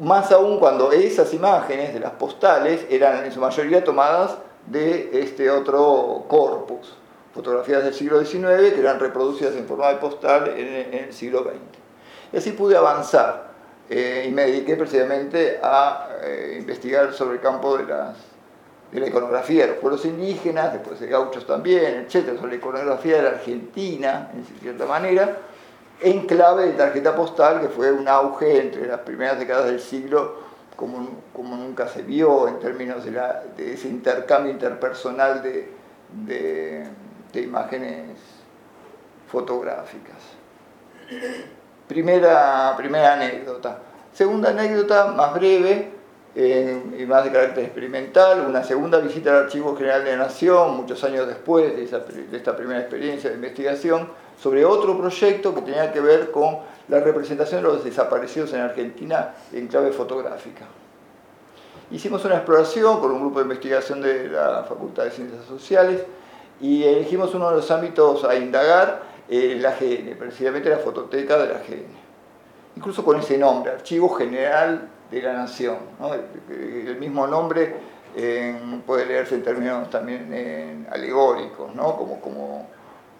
más aún cuando esas imágenes de las postales eran en su mayoría tomadas de este otro corpus, fotografías del siglo XIX que eran reproducidas en forma de postal en, el siglo XX. Y así pude avanzar eh, y me dediqué precisamente a eh, investigar sobre el campo de, las, de la iconografía de los pueblos indígenas, después de gauchos también, etc., sobre la iconografía de la Argentina, en cierta manera, en clave de tarjeta postal, que fue un auge entre las primeras décadas del siglo como, como nunca se vio en términos de, de ese intercambio interpersonal de, de, imágenes fotográficas. Primera, primera anécdota. Segunda anécdota, más breve y más de carácter experimental, una segunda visita al Archivo General de la Nación, muchos años después de, esta primera experiencia de investigación, sobre otro proyecto que tenía que ver con la representación de los desaparecidos en Argentina en clave fotográfica. Hicimos una exploración con un grupo de investigación de la Facultad de Ciencias Sociales y elegimos uno de los ámbitos a indagar, eh, la AGN, precisamente la fototeca de la AGN. Incluso con ese nombre, Archivo General de la Nación. El mismo nombre puede leerse en términos también alegóricos, ¿no? como, como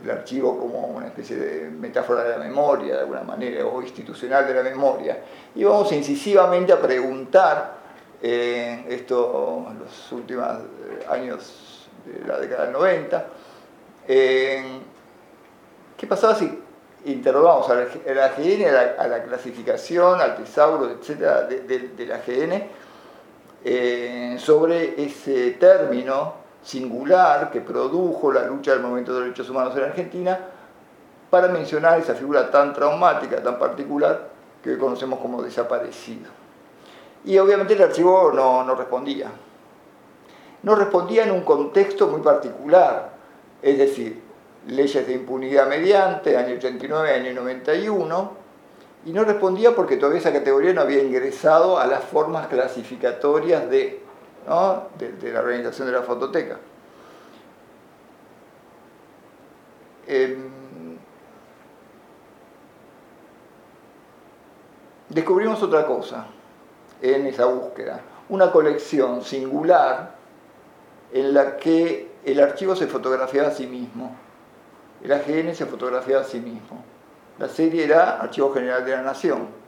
el archivo como una especie de metáfora de la memoria, de alguna manera, o institucional de la memoria. Y vamos incisivamente a preguntar en en los últimos eh, años de la década del 90, ¿qué pasaba si interrogamos a la, AGN, a la, clasificación, al tesauro, etcétera, de, AGN, eh, sobre ese término singular que produjo la lucha del movimiento de derechos humanos en Argentina, para mencionar esa figura tan traumática, tan particular, que hoy conocemos como desaparecido. Y obviamente el archivo no, no respondía. No respondía en un contexto muy particular, es decir, leyes de impunidad mediante, año 89, año 91, y no respondía porque todavía esa categoría no había ingresado a las formas clasificatorias de de, la organización de la fototeca. Em, descubrimos otra cosa en esa búsqueda, una colección singular en la que el archivo se fotografiaba a sí mismo, el AGN se fotografiaba a sí mismo. La serie era Archivo General de la Nación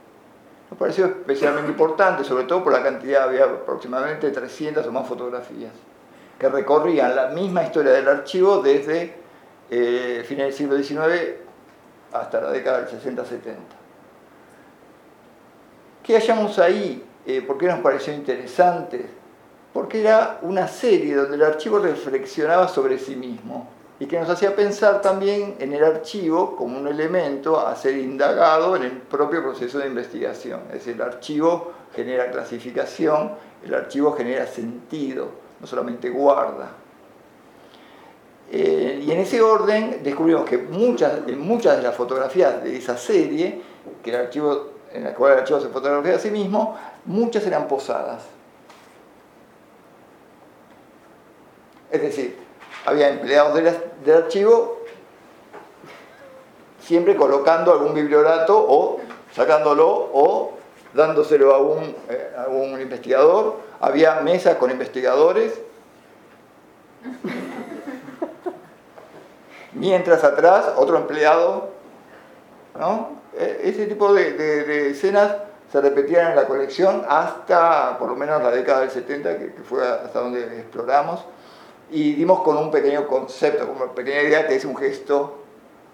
me pareció especialmente importante, sobre todo por la cantidad, había aproximadamente 300 o más fotografías, que recorrían la misma historia del archivo desde eh, fines del siglo XIX hasta la década del 60-70. ¿Qué hallamos ahí? Eh, ¿Por qué nos pareció interesante? Porque era una serie donde el archivo reflexionaba sobre sí mismo y que nos hacía pensar también en el archivo como un elemento a ser indagado en el propio proceso de investigación. Es decir, el archivo genera clasificación, el archivo genera sentido, no solamente guarda. Eh, y en ese orden descubrimos que muchas, en muchas de las fotografías de esa serie, que el archivo, en la cual el archivo se fotografía a sí mismo, muchas eran posadas. Es decir, había empleados del, archivo siempre colocando algún bibliorato o sacándolo o dándoselo a un, eh, a un investigador. Había mesas con investigadores. Mientras atrás otro empleado, ¿no? E, ese tipo de, escenas se repetían en la colección hasta por lo menos la década del 70, que fue hasta donde exploramos y dimos con un pequeño concepto, como una pequeña idea que es un gesto,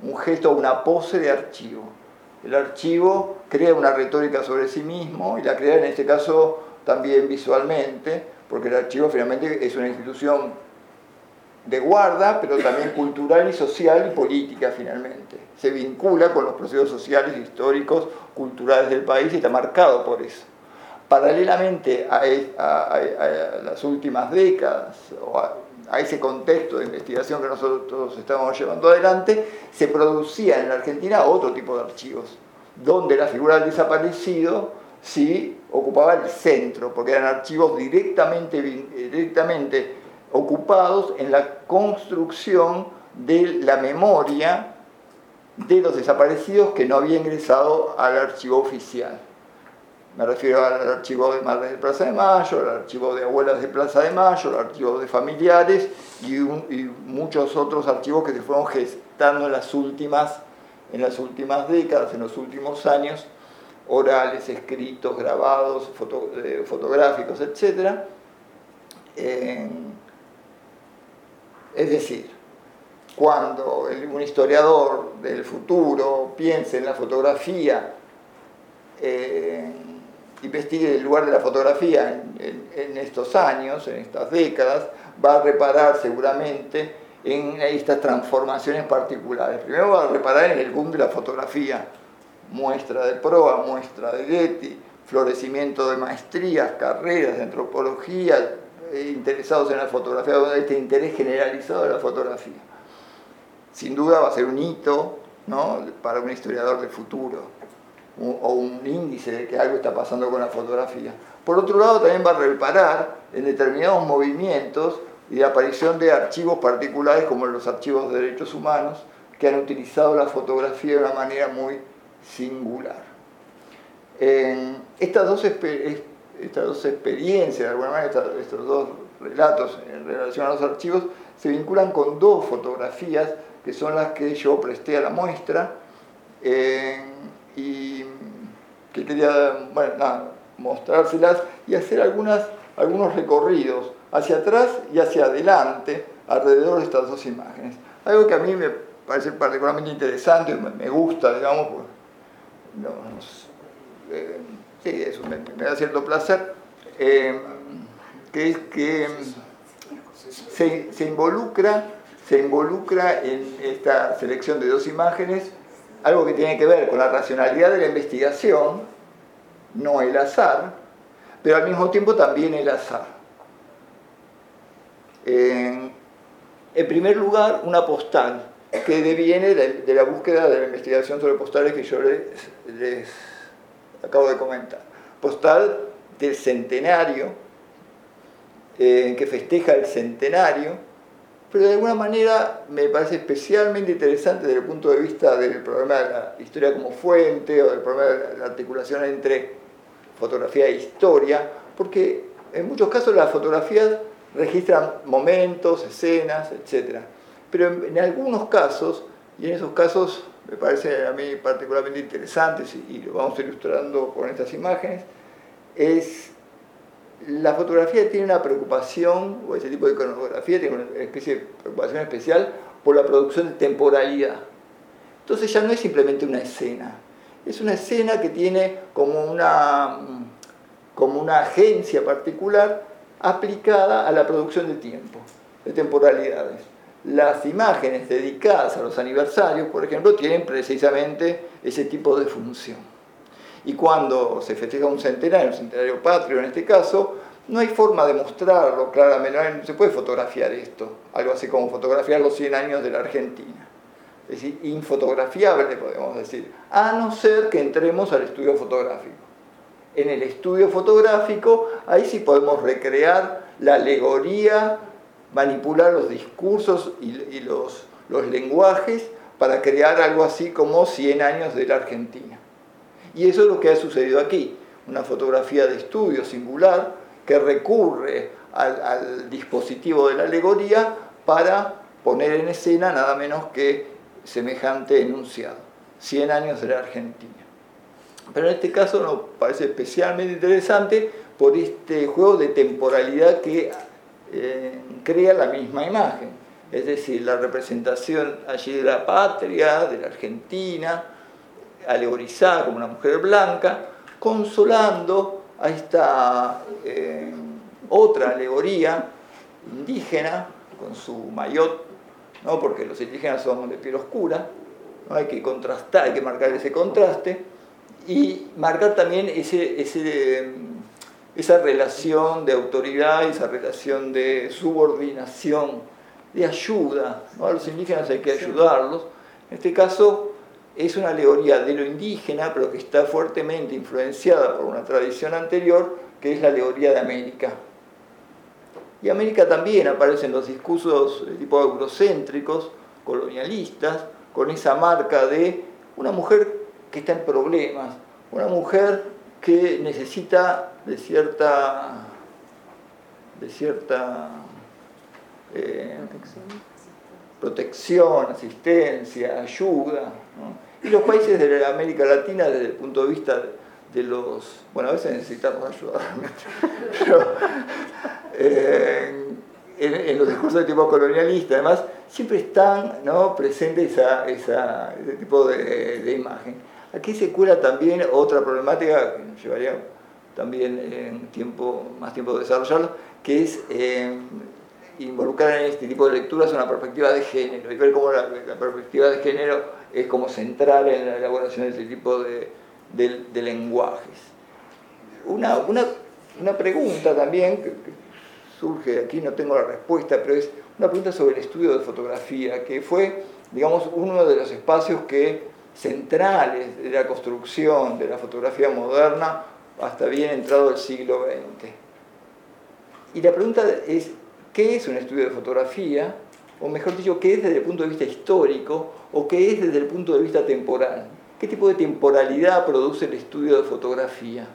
un gesto, una pose de archivo. El archivo crea una retórica sobre sí mismo y la crea en este caso también visualmente, porque el archivo finalmente es una institución de guarda, pero también cultural y social y política finalmente. Se vincula con los procesos sociales, históricos, culturales del país y está marcado por eso. Paralelamente a, las últimas décadas, o a ese contexto de investigación que nosotros estábamos llevando adelante, se producía en la Argentina otro tipo de archivos, donde la figura del desaparecido sí ocupaba el centro, porque eran archivos directamente, directamente ocupados en la construcción de la memoria de los desaparecidos que no había ingresado al archivo oficial. Me refiero al archivo de Madres de Plaza de Mayo, al archivo de Abuelas de Plaza de Mayo, al archivo de familiares y, muchos otros archivos que se fueron gestando en las últimas, en las últimas décadas, en los últimos años, orales, escritos, grabados, eh, fotográficos, etc. es decir, cuando un historiador del futuro piense en la fotografía, eh, investigue el lugar de la fotografía en, estos años, en estas décadas, va a reparar seguramente en estas transformaciones particulares. Primero va a reparar en el boom de la fotografía, muestra de proa, muestra de Getty, florecimiento de maestrías, carreras de antropología, eh, interesados en la fotografía, este interés generalizado de la fotografía. Sin duda va a ser un hito ¿no? para un historiador del futuro o un índice de que algo está pasando con la fotografía. Por otro lado, también va a reparar en determinados movimientos y la aparición de archivos particulares como los archivos de derechos humanos que han utilizado la fotografía de una manera muy singular. estas, dos estas dos experiencias, de alguna manera, estos dos relatos en relación a los archivos, se vinculan con dos fotografías que son las que yo presté a la muestra y que quería bueno, mostrárselas y hacer algunos recorridos hacia atrás y hacia adelante alrededor de estas dos imágenes. Algo que a mí me parece particularmente interesante, me gusta, digamos, pues, eh, sí, eso me, da cierto placer, eh, que es que se, involucra, se involucra en esta selección de dos imágenes algo que tiene que ver con la racionalidad de la investigación, no el azar, pero al mismo tiempo también el azar. En, primer lugar, una postal que deviene de, la búsqueda de la investigación sobre postales que yo les, les acabo de comentar. Postal del centenario, que festeja el centenario, pero de alguna manera me parece especialmente interesante desde el punto de vista del problema de la historia como fuente o del problema de la articulación entre fotografía e historia, porque en muchos casos las fotografías registran momentos, escenas, etc. Pero en, algunos casos, y en esos casos me parece a mí particularmente interesantes, y lo vamos ilustrando con estas imágenes, es la fotografía tiene una preocupación, o ese tipo de iconografía tiene una especie de preocupación especial por la producción de temporalidad. Entonces ya no es simplemente una escena, es una escena que tiene como una, como una agencia particular aplicada a la producción de tiempo, de temporalidades. Las imágenes dedicadas a los aniversarios, por ejemplo, tienen precisamente ese tipo de función. Y cuando se festeja un centenario, un centenario patrio en este caso, no hay forma de mostrarlo claramente, no se puede fotografiar esto, algo así como fotografiar los 100 años de la Argentina. Es decir, infotografiable podemos decir, a no ser que entremos al estudio fotográfico. En el estudio fotográfico, ahí sí podemos recrear la alegoría, manipular los discursos y, los, los lenguajes para crear algo así como 100 años de la Argentina. Y eso es lo que ha sucedido aquí, una fotografía de estudio singular que recurre al, dispositivo de la alegoría para poner en escena nada menos que semejante enunciado, 100 años de la Argentina. Pero en este caso nos parece especialmente interesante por este juego de temporalidad que eh, crea la misma imagen, es decir, la representación allí de la patria, de la Argentina, alegorizada como una mujer blanca, consolando Ahí está eh, otra alegoría indígena con su mayot, ¿no? porque los indígenas son de piel oscura, ¿no? hay que contrastar, hay que marcar ese contraste y marcar también ese, esa relación de autoridad, esa relación de subordinación, de ayuda. A los indígenas hay que ayudarlos. En este caso, es una alegoría de lo indígena, pero que está fuertemente influenciada por una tradición anterior, que es la alegoría de América. Y América también aparece en los discursos de tipo eurocéntricos, colonialistas, con esa marca de una mujer que está en problemas, una mujer que necesita de cierta, de cierta eh, protección. asistencia, ayuda. Y los países de América Latina, desde el punto de vista de los. Bueno, a veces necesitamos ayuda pero eh, en, los discursos de tipo colonialista, además, siempre están ¿no? presentes esa, ese tipo de, imagen. Aquí se cuela también otra problemática que nos llevaría también en tiempo, más tiempo de desarrollarlo, que es eh, involucrar en este tipo de lecturas una perspectiva de género y ver cómo la perspectiva de género es como central en la elaboración de ese tipo de, lenguajes. Una, pregunta también que, surge aquí, no tengo la respuesta, pero es una pregunta sobre el estudio de fotografía, que fue, digamos, uno de los espacios que centrales de la construcción de la fotografía moderna hasta bien entrado el siglo XX. Y la pregunta es, ¿qué es un estudio de fotografía? O mejor dicho, ¿qué es desde el punto de vista histórico o qué es desde el punto de vista temporal. ¿Qué tipo de temporalidad produce el estudio de fotografía?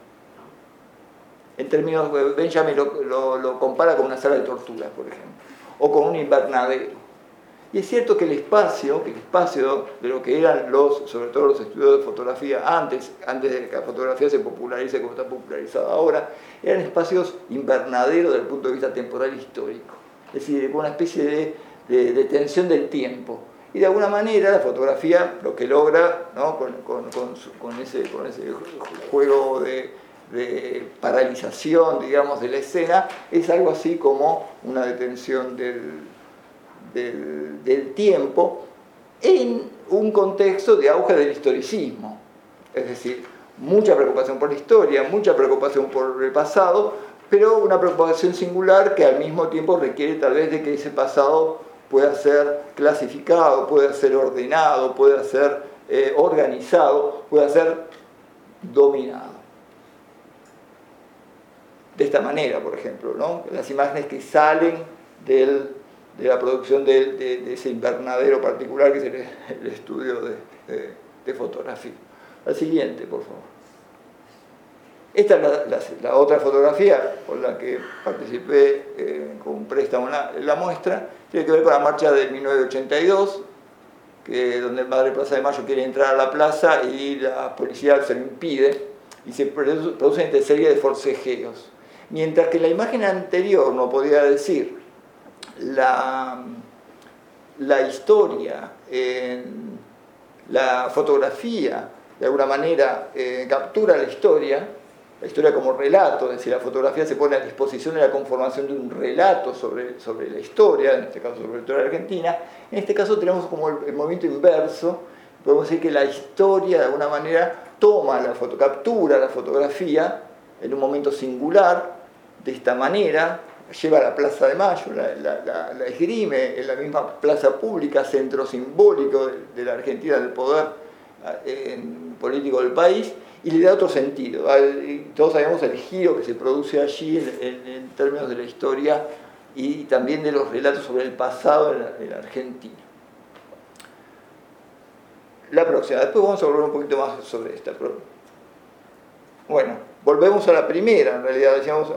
En términos, Benjamin lo, lo, compara con una sala de torturas, por ejemplo, o con un invernadero. Y es cierto que el espacio, el espacio de lo que eran los, sobre todo los estudios de fotografía antes, antes de que la fotografía se popularice como está popularizada ahora, eran espacios invernaderos desde el punto de vista temporal histórico. Es decir, una especie de, de, de tensión del tiempo y de alguna manera la fotografía lo que logra con, ese, juego de, paralización, digamos, de la escena, es algo así como una detención del, del, tiempo en un contexto de auge del historicismo. Es decir, mucha preocupación por la historia, mucha preocupación por el pasado, pero una preocupación singular que al mismo tiempo requiere tal vez de que ese pasado pueda ser clasificado, puede ser ordenado, puede ser eh, organizado, puede ser dominado. De esta manera, por ejemplo, ¿no? las imágenes que salen de la producción de, ese invernadero particular que es el, estudio de, fotografía. La siguiente, por favor. Esta es la, otra fotografía con la que participé eh, con préstamo en la, muestra. Tiene que ver con la marcha de 1982, que, donde el Madre Plaza de Mayo quiere entrar a la plaza y la policía se lo impide y se producen una serie de forcejeos. Mientras que la imagen anterior no podía decir la, la historia la fotografía de alguna manera eh, captura la historia, la historia como relato, es decir, la fotografía se pone a disposición de la conformación de un relato sobre, sobre la historia, en este caso sobre la historia argentina, en este caso tenemos como el, movimiento inverso, podemos decir que la historia de alguna manera toma la foto, captura la fotografía en un momento singular, de esta manera, lleva a la Plaza de Mayo, la, esgrime en la misma plaza pública, centro simbólico de, la Argentina, del poder eh, político del país, y le da otro sentido. Todos sabemos el giro que se produce allí en, términos de la historia y también de los relatos sobre el pasado en la, Argentina. La próxima, después vamos a hablar un poquito más sobre esta. Bueno, volvemos a la primera, en realidad, decíamos,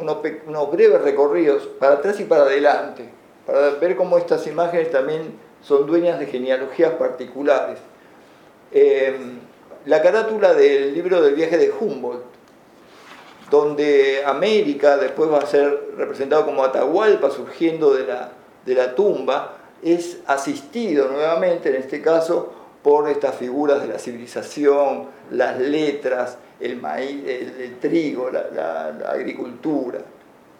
unos, breves recorridos para atrás y para adelante, para ver cómo estas imágenes también son dueñas de genealogías particulares. Eh, la carátula del libro del viaje de Humboldt, donde América después va a ser representado como Atahualpa surgiendo de la, de la tumba, es asistido nuevamente, en este caso, por estas figuras de la civilización, las letras, el maíz, el, trigo, la, agricultura,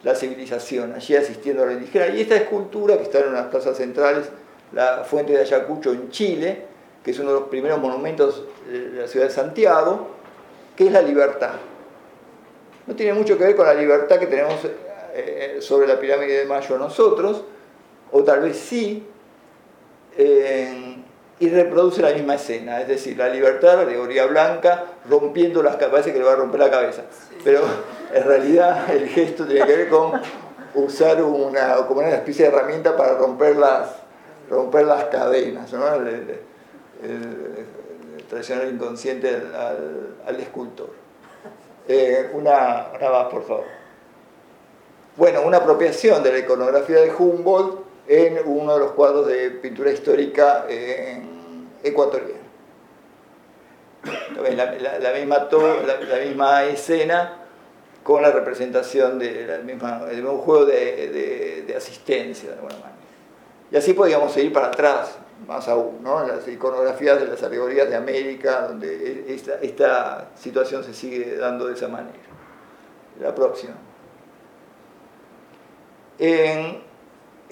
la civilización, allí asistiendo a la indígena. Y esta escultura que está en las plazas centrales, la fuente de Ayacucho en Chile, que es uno de los primeros monumentos de la ciudad de Santiago, que es la libertad. No tiene mucho que ver con la libertad que tenemos eh, sobre la pirámide de Mayo nosotros, o tal vez sí, y reproduce la misma escena, es decir, la libertad, la alegoría blanca, rompiendo las cabezas, parece que le va a romper la cabeza, pero en realidad el gesto tiene que ver con usar una, como una especie de herramienta para romper las, romper las cadenas, ¿no? el, tradicional inconsciente al, escultor. Eh, una, una más, por favor. Bueno, una apropiación de la iconografía de Humboldt en uno de los cuadros de pintura histórica en ecuatoriano. La, misma, la, misma escena con la representación del mismo juego de, asistencia de alguna manera. Y así podíamos seguir para atrás, más aún, ¿no? las iconografías de las alegorías de América, donde esta, esta situación se sigue dando de esa manera. La próxima. En,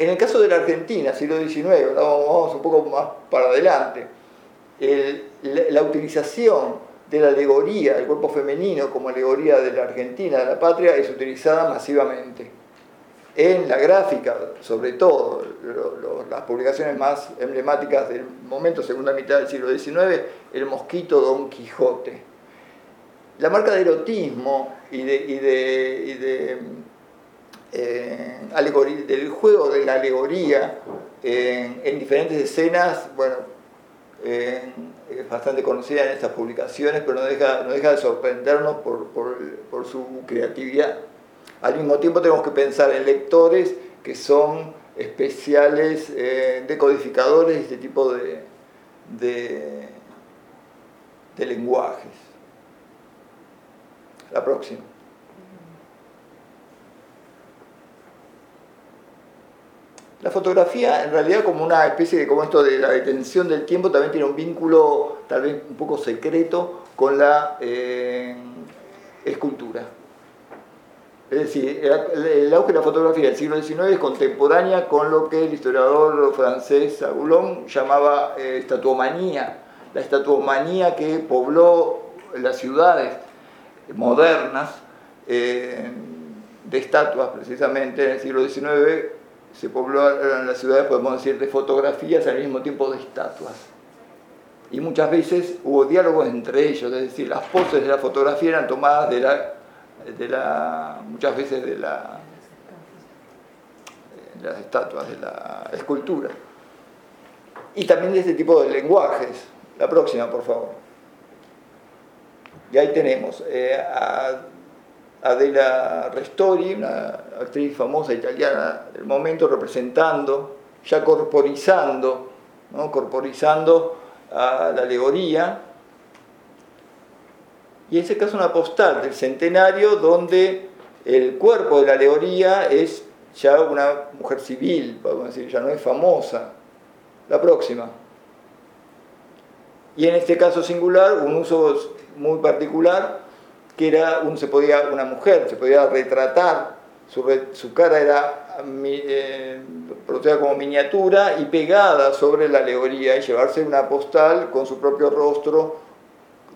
en el caso de la Argentina, siglo XIX, vamos un poco más para adelante, la, utilización de la alegoría del cuerpo femenino como alegoría de la Argentina, de la patria, es utilizada masivamente. En la gráfica, sobre todo, las publicaciones más emblemáticas del momento, segunda mitad del siglo XIX, el mosquito Don Quijote. La marca de erotismo y de, eh, del juego de la alegoría en, en diferentes escenas, bueno, es bastante conocida en estas publicaciones, pero no deja, no deja de sorprendernos por, por, su creatividad. Al mismo tiempo tenemos que pensar en lectores que son especiales eh, decodificadores de este tipo de, de lenguajes. La próxima. La fotografía, en realidad, como una especie de, como esto de la detención del tiempo, también tiene un vínculo tal vez un poco secreto con la eh, escultura. Es decir, el, auge de la fotografía del siglo XIX es contemporánea con lo que el historiador francés Agoulon llamaba eh, estatuomanía, la estatuomanía que pobló las ciudades modernas eh, de estatuas precisamente en el siglo XIX se poblaron las ciudades, podemos decir, de fotografías al mismo tiempo de estatuas. Y muchas veces hubo diálogos entre ellos, es decir, las poses de la fotografía eran tomadas de la, de la muchas veces de la, de las estatuas, de la escultura. Y también de este tipo de lenguajes. La próxima, por favor. Y ahí tenemos eh, Adela Restori, una actriz famosa italiana del momento, representando, ya corporizando, ¿no? corporizando a la alegoría. Y en ese caso una postal del centenario donde el cuerpo de la alegoría es ya una mujer civil, podemos decir, ya no es famosa. La próxima. y en este caso singular un uso muy particular que era un, se podía una mujer se podía retratar su, su cara era eh, como miniatura y pegada sobre la alegoría y llevarse una postal con su propio rostro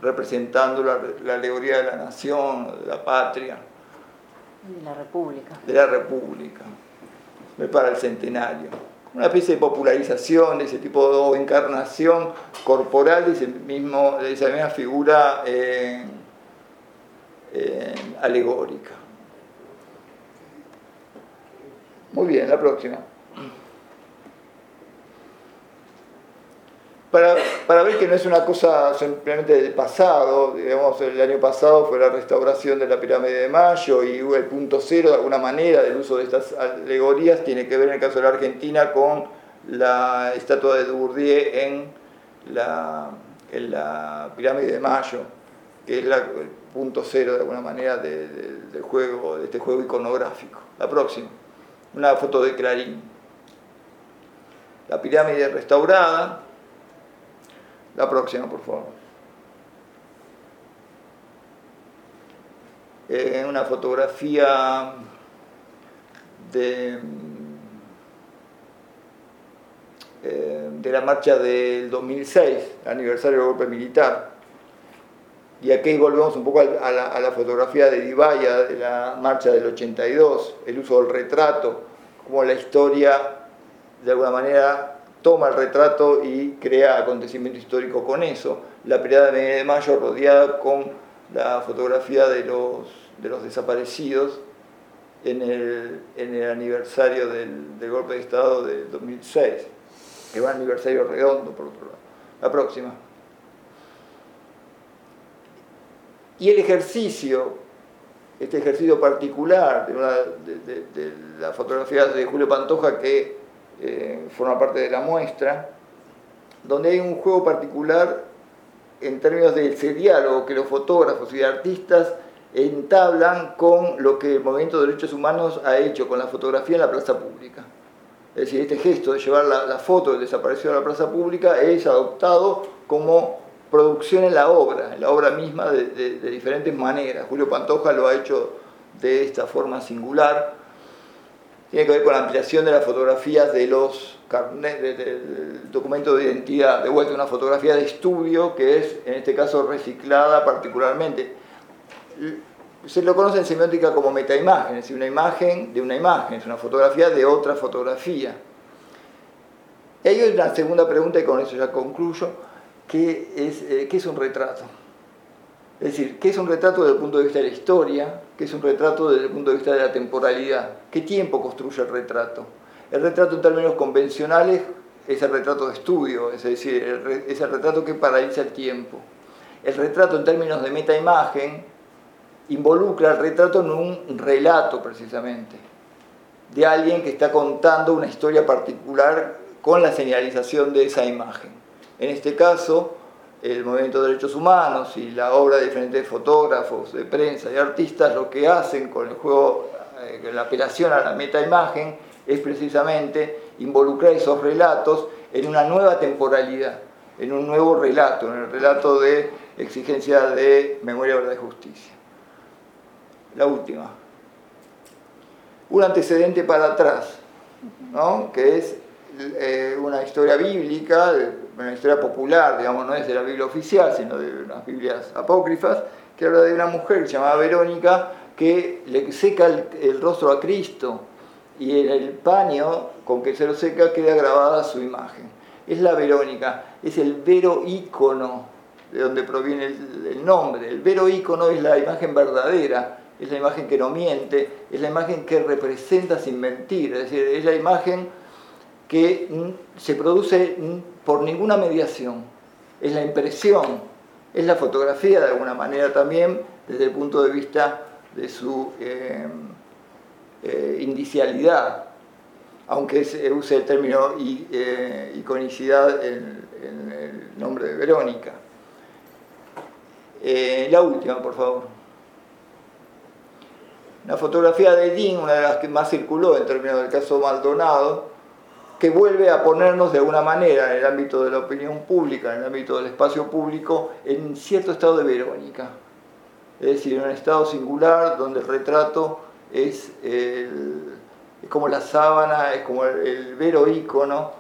representando la, la alegoría de la nación, de la patria. De la república. De la república, para el centenario una especie de popularización de ese tipo de encarnación corporal de, ese mismo, de esa misma figura eh, eh, alegórica. Muy bien, la próxima. Para, para, ver que no es una cosa simplemente del pasado, digamos, el año pasado fue la restauración de la pirámide de Mayo y el punto cero de alguna manera del uso de estas alegorías tiene que ver en el caso de la Argentina con la estatua de Bourdieu en la, en la pirámide de Mayo, que es el punto cero de alguna manera del juego, de este juego iconográfico. La próxima, una foto de Clarín. La pirámide restaurada, la próxima, por favor. Eh, una fotografía de, eh, de la marcha del 2006, aniversario del golpe militar. Y aquí volvemos un poco a la, fotografía de Divaya, de la marcha del 82, el uso del retrato, como la historia de alguna manera toma el retrato y crea acontecimiento histórico con eso. La pelea de mayo rodeada con la fotografía de los, de desaparecidos en el, aniversario del, golpe de Estado de 2006, que va aniversario redondo, por otro lado. La próxima. Y el ejercicio, este ejercicio particular de, de, de la fotografía de Julio Pantoja que eh, forma parte de la muestra, donde hay un juego particular en términos de ese diálogo que los fotógrafos y artistas entablan con lo que el movimiento de derechos humanos ha hecho con la fotografía en la plaza pública. Es decir, este gesto de llevar la, foto del desaparecido a la plaza pública es adoptado como producción en la obra, en la obra misma de, diferentes maneras. Julio Pantoja lo ha hecho de esta forma singular, tiene que ver con la ampliación de las fotografías de los carnet, del documento de identidad, de vuelta una fotografía de estudio que es, en este caso, reciclada particularmente. Se lo conoce en semiótica como metaimagen, es decir, una imagen de una imagen, es una fotografía de otra fotografía. Y hay una segunda pregunta, y con eso ya concluyo, eh, ¿qué es un retrato? Es decir, ¿qué es un retrato desde el punto de vista de la historia? ¿Qué es un retrato desde el punto de vista de la temporalidad? ¿Qué tiempo construye el retrato? El retrato en términos convencionales es el retrato de estudio, es decir, es el retrato que paraliza el tiempo. El retrato en términos de metaimagen involucra el retrato en un relato precisamente, de alguien que está contando una historia particular con la señalización de esa imagen. En este caso, el movimiento de derechos humanos y la obra de diferentes fotógrafos, de prensa y artistas, lo que hacen con el juego, eh, con la apelación a la metaimagen, es precisamente involucrar esos relatos en una nueva temporalidad, en un nuevo relato, en el relato de exigencia de memoria, verdad y justicia. La última. Un antecedente para atrás, ¿no? que es eh, una historia bíblica, una historia popular, digamos, no es de la Biblia oficial, sino de unas Biblias apócrifas, que habla de una mujer llamada Verónica que le seca el, rostro a Cristo y en el paño con que se lo seca queda grabada su imagen. Es la Verónica, es el vero ícono de donde proviene el, el nombre. El vero ícono es la imagen verdadera, es la imagen que no miente, es la imagen que representa sin mentir, es decir, es la imagen que se produce por ninguna mediación. Es la impresión, es la fotografía de alguna manera también desde el punto de vista de su eh, eh, indicialidad, aunque se use el término eh, iconicidad en, en, el nombre de Verónica. la última, por favor. La fotografía de Dean, una de las que más circuló en términos del caso Maldonado, que vuelve a ponernos de alguna manera en el ámbito de la opinión pública, en el ámbito del espacio público, en cierto estado de Verónica. Es decir, en un estado singular donde el retrato es, como la sábana, es como el, el vero ícono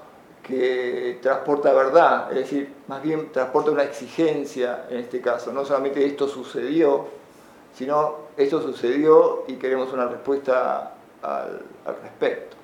que transporta verdad, es decir, más bien transporta una exigencia en este caso, no solamente esto sucedió, sino esto sucedió y queremos una respuesta al, respecto.